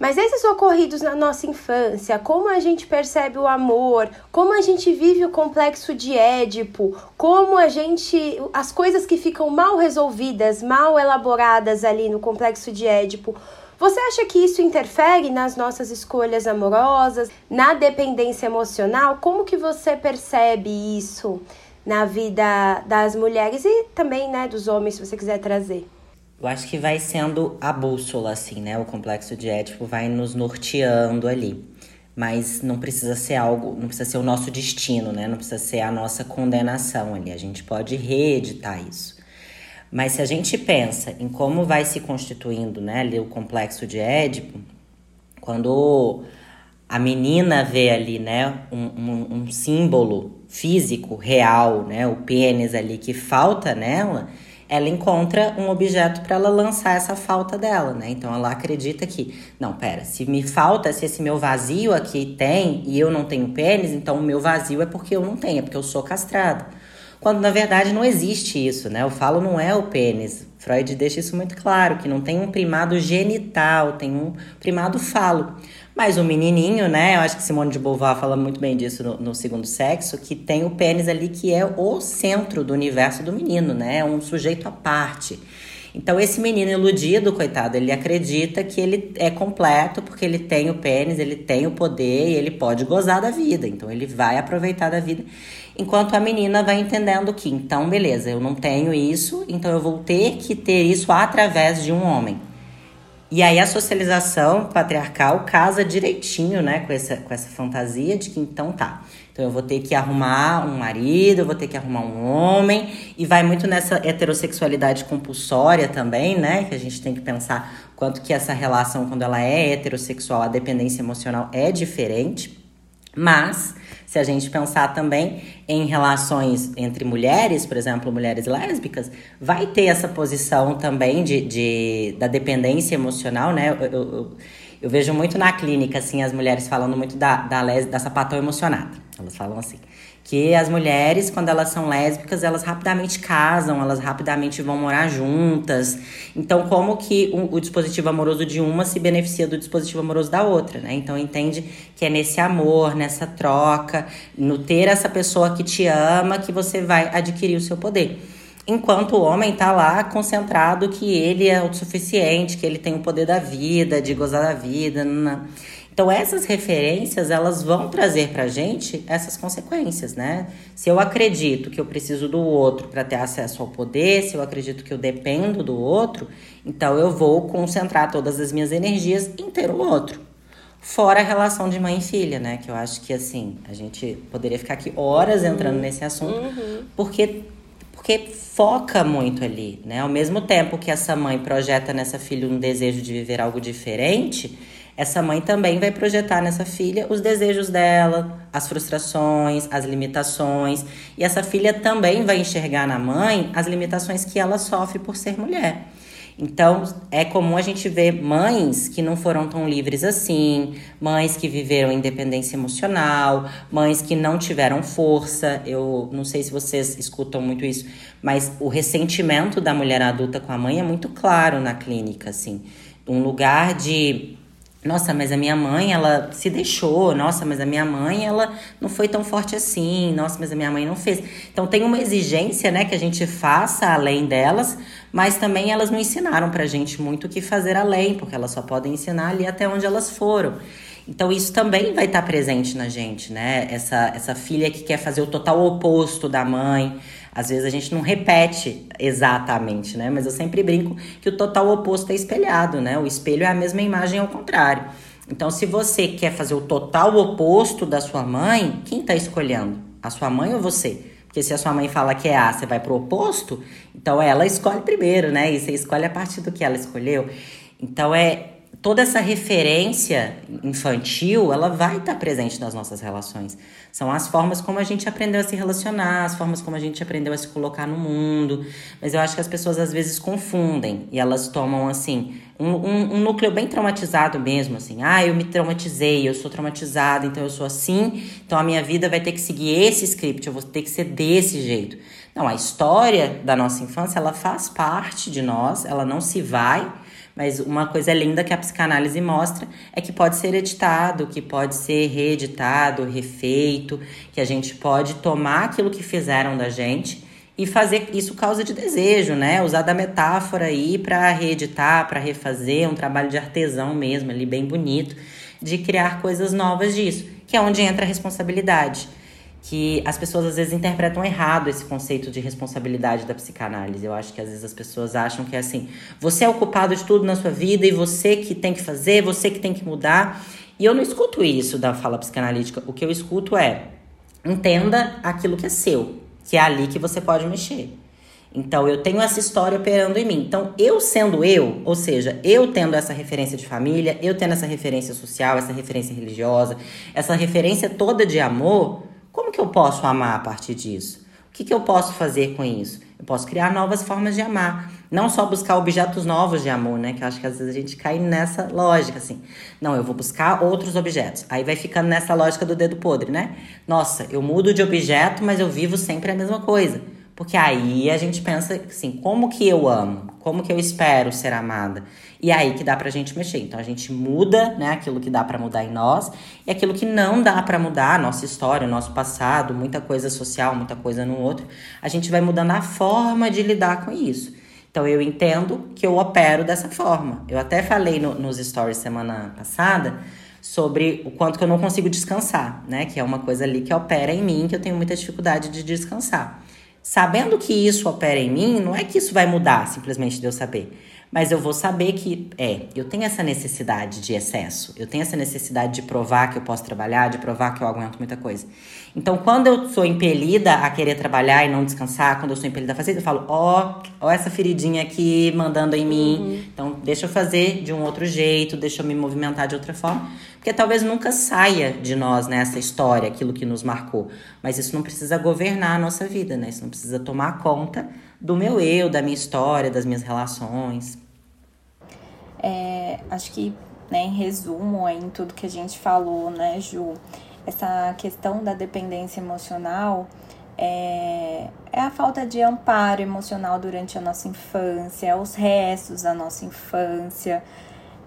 Mas esses ocorridos na nossa infância, como a gente percebe o amor, como a gente vive o complexo de Édipo, como a gente. as coisas que ficam mal resolvidas, mal elaboradas ali no complexo de Édipo. Você acha que isso interfere nas nossas escolhas amorosas, na dependência emocional? Como que você percebe isso na vida das mulheres e também, né, dos homens, se você quiser trazer?
Eu acho que vai sendo a bússola, assim, né? O complexo de Édipo vai nos norteando ali. Mas não precisa ser algo, não precisa ser o nosso destino, né? Não precisa ser a nossa condenação ali. A gente pode reeditar isso. Mas se a gente pensa em como vai se constituindo, né, ali o complexo de Édipo, quando a menina vê ali, né, um, um, um símbolo físico, real, né, o pênis ali que falta nela, ela encontra um objeto para ela lançar essa falta dela, né? Então ela acredita que, não, pera, se me falta, se esse meu vazio aqui tem e eu não tenho pênis, então o meu vazio é porque eu não tenho, é porque eu sou castrada. Quando na verdade não existe isso, né? O falo não é o pênis. Freud deixa isso muito claro, que não tem um primado genital, tem um primado falo. Mas o menininho, né? Eu acho que Simone de Beauvoir fala muito bem disso no, no, segundo sexo, que tem o pênis ali que é o centro do universo do menino, né? É um sujeito à parte. Então esse menino iludido, coitado, ele acredita que ele é completo porque ele tem o pênis, ele tem o poder e ele pode gozar da vida. Então ele vai aproveitar da vida. Enquanto a menina vai entendendo que, então, beleza, eu não tenho isso, então eu vou ter que ter isso através de um homem. E aí a socialização patriarcal casa direitinho, né, com essa, com essa fantasia de que então tá. Então eu vou ter que arrumar um marido, eu vou ter que arrumar um homem, e vai muito nessa heterossexualidade compulsória também, né? Que a gente tem que pensar quanto que essa relação, quando ela é heterossexual, a dependência emocional é diferente. Mas, se a gente pensar também em relações entre mulheres, por exemplo, mulheres lésbicas, vai ter essa posição também de, de da dependência emocional, né? Eu, eu, eu, vejo muito na clínica, assim, as mulheres falando muito da, da, da sapatão emocionada. Elas falam assim que as mulheres, quando elas são lésbicas, elas rapidamente casam, elas rapidamente vão morar juntas. Então, como que o, o dispositivo amoroso de uma se beneficia do dispositivo amoroso da outra, né? Então, entende que é nesse amor, nessa troca, no ter essa pessoa que te ama, que você vai adquirir o seu poder. Enquanto o homem tá lá concentrado que ele é o suficiente, que ele tem o poder da vida, de gozar da vida. Não. Então essas referências elas vão trazer para gente essas consequências, né? Se eu acredito que eu preciso do outro para ter acesso ao poder, se eu acredito que eu dependo do outro, então eu vou concentrar todas as minhas energias em ter o outro. Fora a relação de mãe e filha, né? Que eu acho que, assim, a gente poderia ficar aqui horas entrando uhum. nesse assunto, uhum. porque, porque foca muito ali, né? Ao mesmo tempo que essa mãe projeta nessa filha um desejo de viver algo diferente, essa mãe também vai projetar nessa filha os desejos dela, as frustrações, as limitações. E essa filha também vai enxergar na mãe as limitações que ela sofre por ser mulher. Então, é comum a gente ver mães que não foram tão livres assim, mães que viveram independência emocional, mães que não tiveram força. Eu não sei se vocês escutam muito isso, mas o ressentimento da mulher adulta com a mãe é muito claro na clínica, assim. Um lugar de nossa, mas a minha mãe, ela se deixou. Nossa, mas a minha mãe, ela não foi tão forte assim. Nossa, mas a minha mãe não fez. Então tem uma exigência, né, que a gente faça além delas, mas também elas não ensinaram pra gente muito o que fazer além, porque elas só podem ensinar ali até onde elas foram. Então isso também vai estar presente na gente, né? Essa essa filha que quer fazer o total oposto da mãe, às vezes a gente não repete exatamente, né? Mas eu sempre brinco que o total oposto é espelhado, né? O espelho é a mesma imagem ao contrário. Então, se você quer fazer o total oposto da sua mãe, quem está escolhendo? A sua mãe ou você? Porque se a sua mãe fala que é A, você vai pro oposto, então ela escolhe primeiro, né? E você escolhe a partir do que ela escolheu. Então é toda essa referência infantil, ela vai estar presente nas nossas relações. São as formas como a gente aprendeu a se relacionar, as formas como a gente aprendeu a se colocar no mundo. Mas eu acho que as pessoas às vezes confundem e elas tomam assim um, um, um núcleo bem traumatizado mesmo, assim. Ah, eu me traumatizei, eu sou traumatizada, então eu sou assim, então a minha vida vai ter que seguir esse script, eu vou ter que ser desse jeito. Não, a história da nossa infância, ela faz parte de nós, ela não se vai mas uma coisa linda que a psicanálise mostra é que pode ser editado, que pode ser reeditado, refeito, que a gente pode tomar aquilo que fizeram da gente e fazer isso causa de desejo, né? Usar da metáfora aí para reeditar, para refazer, um trabalho de artesão mesmo, ali bem bonito, de criar coisas novas disso, que é onde entra a responsabilidade que as pessoas às vezes interpretam errado esse conceito de responsabilidade da psicanálise. Eu acho que às vezes as pessoas acham que é assim: você é o culpado de tudo na sua vida e você que tem que fazer, você que tem que mudar. E eu não escuto isso da fala psicanalítica. O que eu escuto é: entenda aquilo que é seu, que é ali que você pode mexer. Então, eu tenho essa história operando em mim. Então, eu sendo eu, ou seja, eu tendo essa referência de família, eu tendo essa referência social, essa referência religiosa, essa referência toda de amor, como que eu posso amar a partir disso? O que, que eu posso fazer com isso? Eu posso criar novas formas de amar. Não só buscar objetos novos de amor, né? Que eu acho que às vezes a gente cai nessa lógica, assim. Não, eu vou buscar outros objetos. Aí vai ficando nessa lógica do dedo podre, né? Nossa, eu mudo de objeto, mas eu vivo sempre a mesma coisa. Porque aí a gente pensa assim, como que eu amo? Como que eu espero ser amada? E é aí que dá pra gente mexer. Então a gente muda, né, aquilo que dá para mudar em nós e aquilo que não dá para mudar, nossa história, nosso passado, muita coisa social, muita coisa no outro, a gente vai mudando a forma de lidar com isso. Então eu entendo que eu opero dessa forma. Eu até falei no, nos stories semana passada sobre o quanto que eu não consigo descansar, né? Que é uma coisa ali que opera em mim, que eu tenho muita dificuldade de descansar. Sabendo que isso opera em mim, não é que isso vai mudar simplesmente de eu saber. Mas eu vou saber que, é, eu tenho essa necessidade de excesso. Eu tenho essa necessidade de provar que eu posso trabalhar, de provar que eu aguento muita coisa. Então, quando eu sou impelida a querer trabalhar e não descansar, quando eu sou impelida a fazer, eu falo, ó, oh, ó essa feridinha aqui mandando em mim. Uhum. Então, deixa eu fazer de um outro jeito, deixa eu me movimentar de outra forma. Porque talvez nunca saia de nós nessa né, história, aquilo que nos marcou. Mas isso não precisa governar a nossa vida, né? Isso não precisa tomar conta do meu eu, da minha história, das minhas relações.
É, acho que, né, em resumo, em tudo que a gente falou, né, Ju, essa questão da dependência emocional é, é a falta de amparo emocional durante a nossa infância, os restos da nossa infância.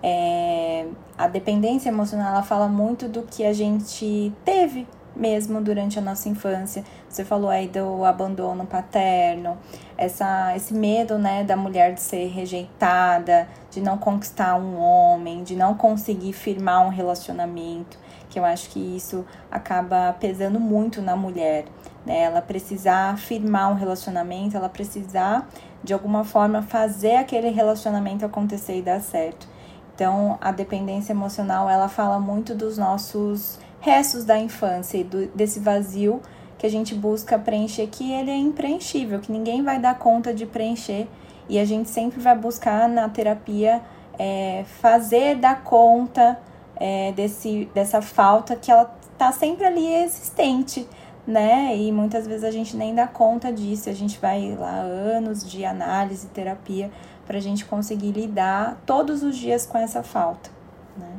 É, a dependência emocional ela fala muito do que a gente teve mesmo durante a nossa infância. Você falou aí do abandono paterno, essa, esse medo né, da mulher de ser rejeitada, de não conquistar um homem, de não conseguir firmar um relacionamento que eu acho que isso acaba pesando muito na mulher, né? Ela precisar firmar um relacionamento, ela precisar de alguma forma fazer aquele relacionamento acontecer e dar certo. Então, a dependência emocional, ela fala muito dos nossos restos da infância e do, desse vazio que a gente busca preencher, que ele é impreenchível, que ninguém vai dar conta de preencher. E a gente sempre vai buscar na terapia é, fazer dar conta é, desse, dessa falta que ela tá sempre ali existente, né? E muitas vezes a gente nem dá conta disso. A gente vai lá anos de análise, terapia, para a gente conseguir lidar todos os dias com essa falta, né?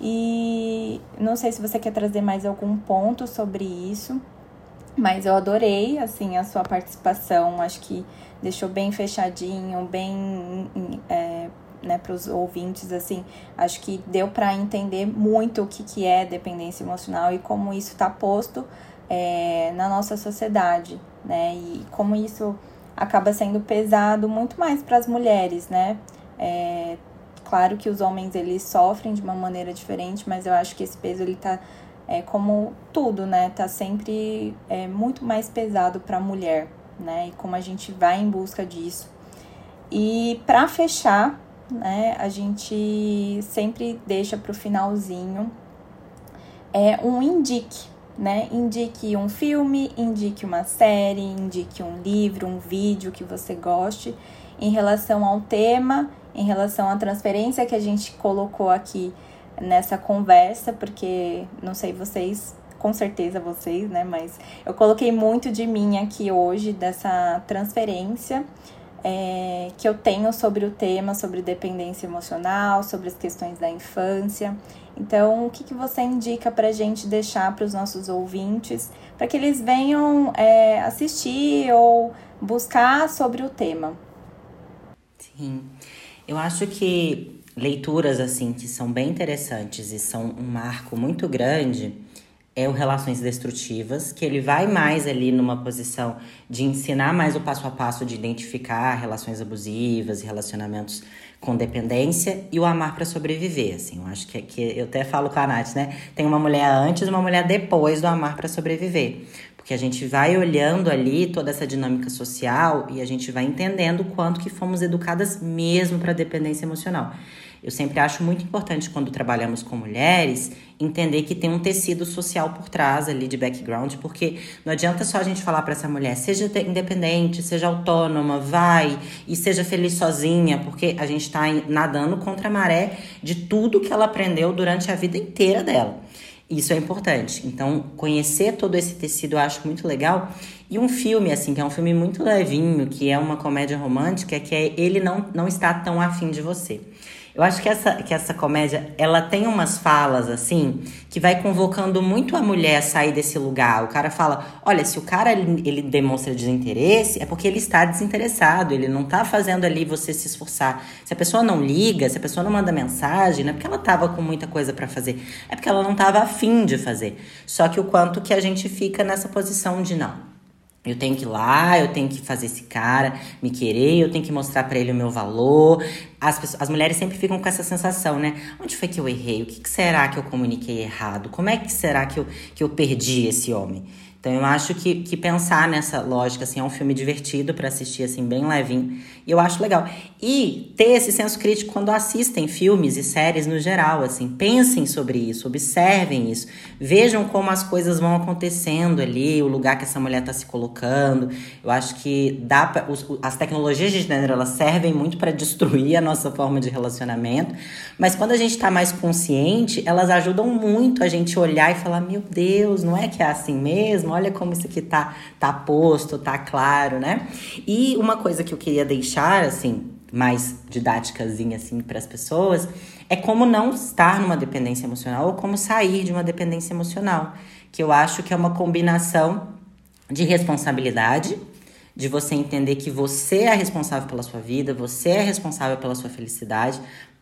E não sei se você quer trazer mais algum ponto sobre isso, mas eu adorei, assim, a sua participação. Acho que deixou bem fechadinho, bem é, né, para os ouvintes, assim, acho que deu para entender muito o que, que é dependência emocional e como isso está posto é, na nossa sociedade, né, e como isso acaba sendo pesado muito mais para as mulheres, né, é, claro que os homens eles sofrem de uma maneira diferente, mas eu acho que esse peso ele tá é, como tudo, né, tá sempre é, muito mais pesado para a mulher, né, e como a gente vai em busca disso. E para fechar, né? A gente sempre deixa para o finalzinho é um indique, né? Indique um filme, indique uma série, indique um livro, um vídeo que você goste em relação ao tema, em relação à transferência que a gente colocou aqui nessa conversa, porque não sei vocês, com certeza vocês, né? Mas eu coloquei muito de mim aqui hoje dessa transferência é, que eu tenho sobre o tema, sobre dependência emocional, sobre as questões da infância. Então, o que, que você indica para a gente deixar para os nossos ouvintes, para que eles venham é, assistir ou buscar sobre o tema?
Sim, eu acho que leituras assim que são bem interessantes e são um marco muito grande é o Relações Destrutivas, que ele vai mais ali numa posição de ensinar mais o passo a passo de identificar relações abusivas e relacionamentos com dependência e o amar para sobreviver, assim. Eu acho que, que eu até falo com a Nath, né? Tem uma mulher antes e uma mulher depois do amar para sobreviver. Porque a gente vai olhando ali toda essa dinâmica social e a gente vai entendendo quanto que fomos educadas mesmo para dependência emocional. Eu sempre acho muito importante quando trabalhamos com mulheres entender que tem um tecido social por trás ali de background, porque não adianta só a gente falar para essa mulher, seja independente, seja autônoma, vai e seja feliz sozinha, porque a gente está nadando contra a maré de tudo que ela aprendeu durante a vida inteira dela. Isso é importante. Então, conhecer todo esse tecido eu acho muito legal. E um filme, assim, que é um filme muito levinho, que é uma comédia romântica, que é Ele Não, não Está Tão Afim de Você. Eu acho que essa, que essa comédia, ela tem umas falas, assim, que vai convocando muito a mulher a sair desse lugar. O cara fala, olha, se o cara, ele, ele demonstra desinteresse, é porque ele está desinteressado, ele não tá fazendo ali você se esforçar. Se a pessoa não liga, se a pessoa não manda mensagem, não é porque ela tava com muita coisa para fazer, é porque ela não tava afim de fazer. Só que o quanto que a gente fica nessa posição de não, eu tenho que ir lá, eu tenho que fazer esse cara me querer, eu tenho que mostrar para ele o meu valor. As, pessoas, as mulheres sempre ficam com essa sensação, né? Onde foi que eu errei? O que, que será que eu comuniquei errado? Como é que será que eu, que eu perdi esse homem? Então eu acho que, que pensar nessa lógica, assim, é um filme divertido para assistir, assim, bem levinho. Eu acho legal. E ter esse senso crítico quando assistem filmes e séries no geral, assim. Pensem sobre isso, observem isso. Vejam como as coisas vão acontecendo ali, o lugar que essa mulher está se colocando. Eu acho que dá pra, os, as tecnologias de gênero, elas servem muito para destruir a nossa forma de relacionamento. Mas quando a gente está mais consciente, elas ajudam muito a gente olhar e falar, meu Deus, não é que é assim mesmo? olha como isso aqui tá, tá posto, tá claro, né? E uma coisa que eu queria deixar, assim, mais didáticazinha, assim, para as pessoas, é como não estar numa dependência emocional ou como sair de uma dependência emocional. Que eu acho que é uma combinação de responsabilidade, de você entender que você é responsável pela sua vida, você é responsável pela sua felicidade,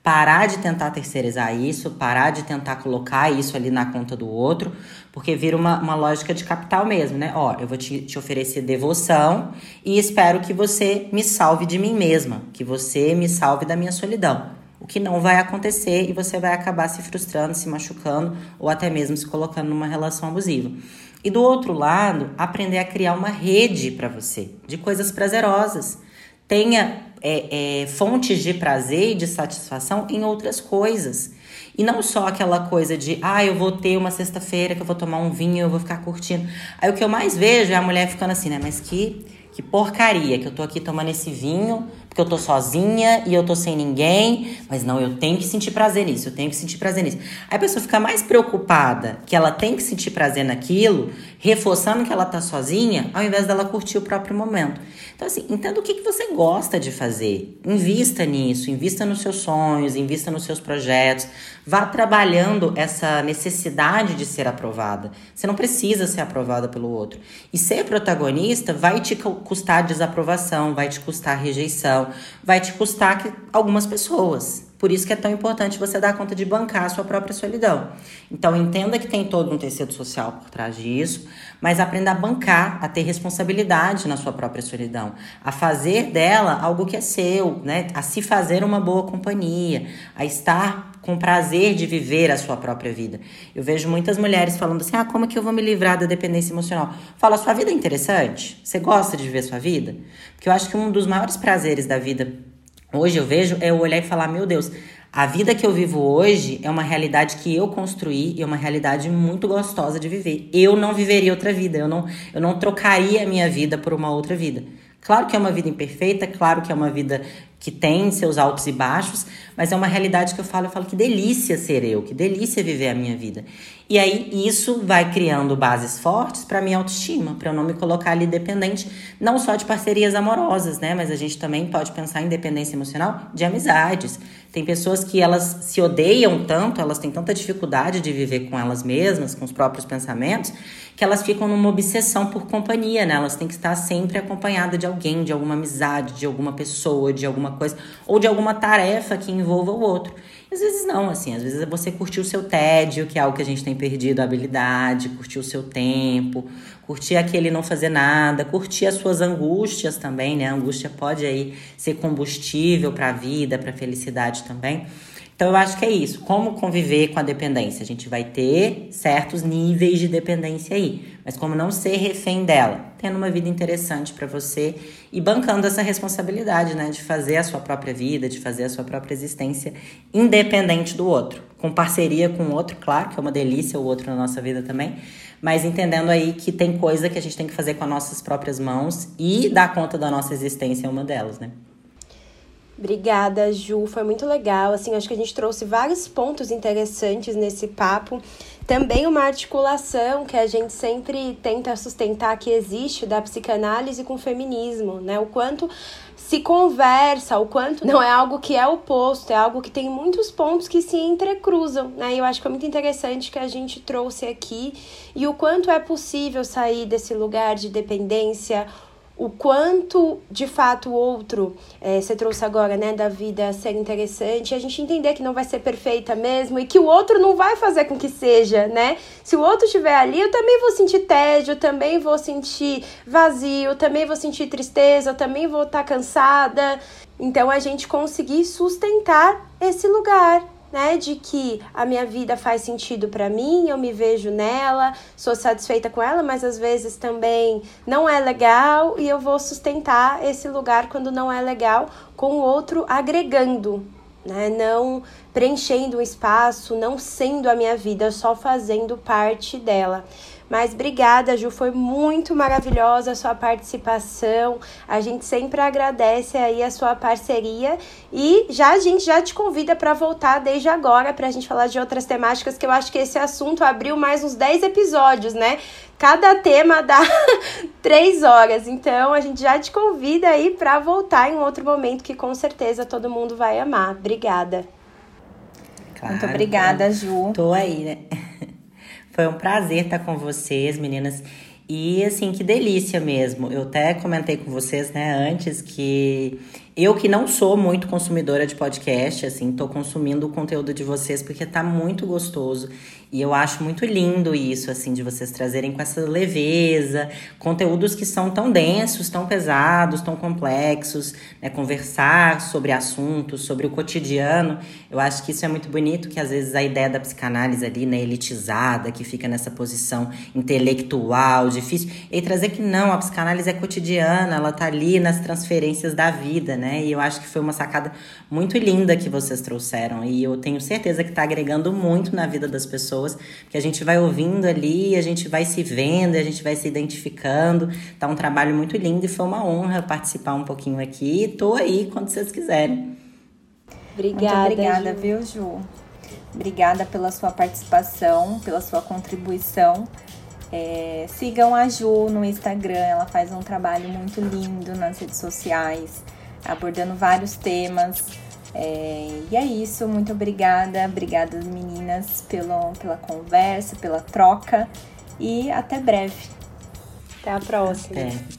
parar de tentar terceirizar isso, parar de tentar colocar isso ali na conta do outro, porque vira uma, uma lógica de capital mesmo, né? Ó, eu vou te, te oferecer devoção e espero que você me salve de mim mesma, que você me salve da minha solidão. O que não vai acontecer e você vai acabar se frustrando, se machucando ou até mesmo se colocando numa relação abusiva. E do outro lado, aprender a criar uma rede para você de coisas prazerosas. Tenha é, é, fontes de prazer e de satisfação em outras coisas. E não só aquela coisa de, ah, eu vou ter uma sexta-feira que eu vou tomar um vinho, eu vou ficar curtindo. Aí o que eu mais vejo é a mulher ficando assim, né? Mas que, que porcaria que eu tô aqui tomando esse vinho porque eu tô sozinha e eu tô sem ninguém, mas não, eu tenho que sentir prazer nisso, eu tenho que sentir prazer nisso. Aí a pessoa fica mais preocupada que ela tem que sentir prazer naquilo, reforçando que ela tá sozinha, ao invés dela curtir o próprio momento. Então, assim, entenda o que, que você gosta de fazer. Invista nisso, invista nos seus sonhos, invista nos seus projetos. Vá trabalhando essa necessidade de ser aprovada. Você não precisa ser aprovada pelo outro. E ser protagonista vai te custar desaprovação, vai te custar rejeição, vai te custar que algumas pessoas. Por isso que é tão importante você dar conta de bancar a sua própria solidão. Então entenda que tem todo um tecido social por trás disso, mas aprenda a bancar, a ter responsabilidade na sua própria solidão, a fazer dela algo que é seu, né? A se fazer uma boa companhia, a estar com prazer de viver a sua própria vida. Eu vejo muitas mulheres falando assim: "Ah, como é que eu vou me livrar da dependência emocional?". Fala, sua vida é interessante? Você gosta de viver sua vida? Porque eu acho que um dos maiores prazeres da vida Hoje eu vejo é eu olhar e falar: meu Deus, a vida que eu vivo hoje é uma realidade que eu construí e é uma realidade muito gostosa de viver. Eu não viveria outra vida, eu não, eu não trocaria a minha vida por uma outra vida. Claro que é uma vida imperfeita, claro que é uma vida que tem seus altos e baixos, mas é uma realidade que eu falo, eu falo que delícia ser eu, que delícia viver a minha vida. E aí isso vai criando bases fortes para minha autoestima, para eu não me colocar ali dependente não só de parcerias amorosas, né, mas a gente também pode pensar em dependência emocional de amizades. Tem pessoas que elas se odeiam tanto, elas têm tanta dificuldade de viver com elas mesmas, com os próprios pensamentos, que elas ficam numa obsessão por companhia, né? Elas têm que estar sempre acompanhadas de alguém, de alguma amizade, de alguma pessoa, de alguma coisa, ou de alguma tarefa que envolva o outro. Às vezes não, assim, às vezes é você curtir o seu tédio, que é algo que a gente tem perdido a habilidade, curtir o seu tempo, curtir aquele não fazer nada, curtir as suas angústias também, né? A angústia pode aí ser combustível para a vida, para a felicidade também. Então eu acho que é isso. Como conviver com a dependência? A gente vai ter certos níveis de dependência aí, mas como não ser refém dela, tendo uma vida interessante para você e bancando essa responsabilidade, né, de fazer a sua própria vida, de fazer a sua própria existência independente do outro, com parceria com o outro, claro, que é uma delícia o outro na nossa vida também, mas entendendo aí que tem coisa que a gente tem que fazer com as nossas próprias mãos e dar conta da nossa existência é uma delas, né?
Obrigada, Ju. Foi muito legal. Assim, acho que a gente trouxe vários pontos interessantes nesse papo. Também uma articulação que a gente sempre tenta sustentar que existe da psicanálise com o feminismo, né? O quanto se conversa, o quanto não é algo que é oposto, é algo que tem muitos pontos que se entrecruzam, né? E eu acho que é muito interessante que a gente trouxe aqui e o quanto é possível sair desse lugar de dependência o quanto de fato o outro é, você trouxe agora, né, da vida ser interessante, a gente entender que não vai ser perfeita mesmo e que o outro não vai fazer com que seja, né? Se o outro estiver ali, eu também vou sentir tédio, também vou sentir vazio, também vou sentir tristeza, também vou estar tá cansada. Então a gente conseguir sustentar esse lugar, né, de que a minha vida faz sentido para mim, eu me vejo nela, sou satisfeita com ela, mas às vezes também não é legal e eu vou sustentar esse lugar quando não é legal com o outro agregando, né, não preenchendo um espaço, não sendo a minha vida, só fazendo parte dela. Mas obrigada, Ju, foi muito maravilhosa a sua participação. A gente sempre agradece aí a sua parceria e já a gente já te convida para voltar desde agora para a gente falar de outras temáticas que eu acho que esse assunto abriu mais uns 10 episódios, né? Cada tema dá três horas, então a gente já te convida aí para voltar em um outro momento que com certeza todo mundo vai amar. Obrigada.
Claro, Muito obrigada, Ju.
Tô aí, né? Foi um prazer estar com vocês, meninas. E assim, que delícia mesmo. Eu até comentei com vocês, né, antes que eu que não sou muito consumidora de podcast, assim, tô consumindo o conteúdo de vocês porque tá muito gostoso. E eu acho muito lindo isso, assim, de vocês trazerem com essa leveza, conteúdos que são tão densos, tão pesados, tão complexos, né? Conversar sobre assuntos, sobre o cotidiano. Eu acho que isso é muito bonito, que às vezes a ideia da psicanálise ali, né, elitizada, que fica nessa posição intelectual, difícil, e trazer que não, a psicanálise é cotidiana, ela tá ali nas transferências da vida, né? E eu acho que foi uma sacada muito linda que vocês trouxeram. E eu tenho certeza que está agregando muito na vida das pessoas, que a gente vai ouvindo ali, a gente vai se vendo, a gente vai se identificando. Tá um trabalho muito lindo e foi uma honra participar um pouquinho aqui. E tô aí quando vocês quiserem.
Obrigada, muito obrigada, Ju. viu, Ju? Obrigada pela sua participação, pela sua contribuição. É, sigam a Ju no Instagram, ela faz um trabalho muito lindo nas redes sociais, abordando vários temas. É, e é isso, muito obrigada, obrigada meninas pelo, pela conversa, pela troca e até breve.
Até a próxima.
É.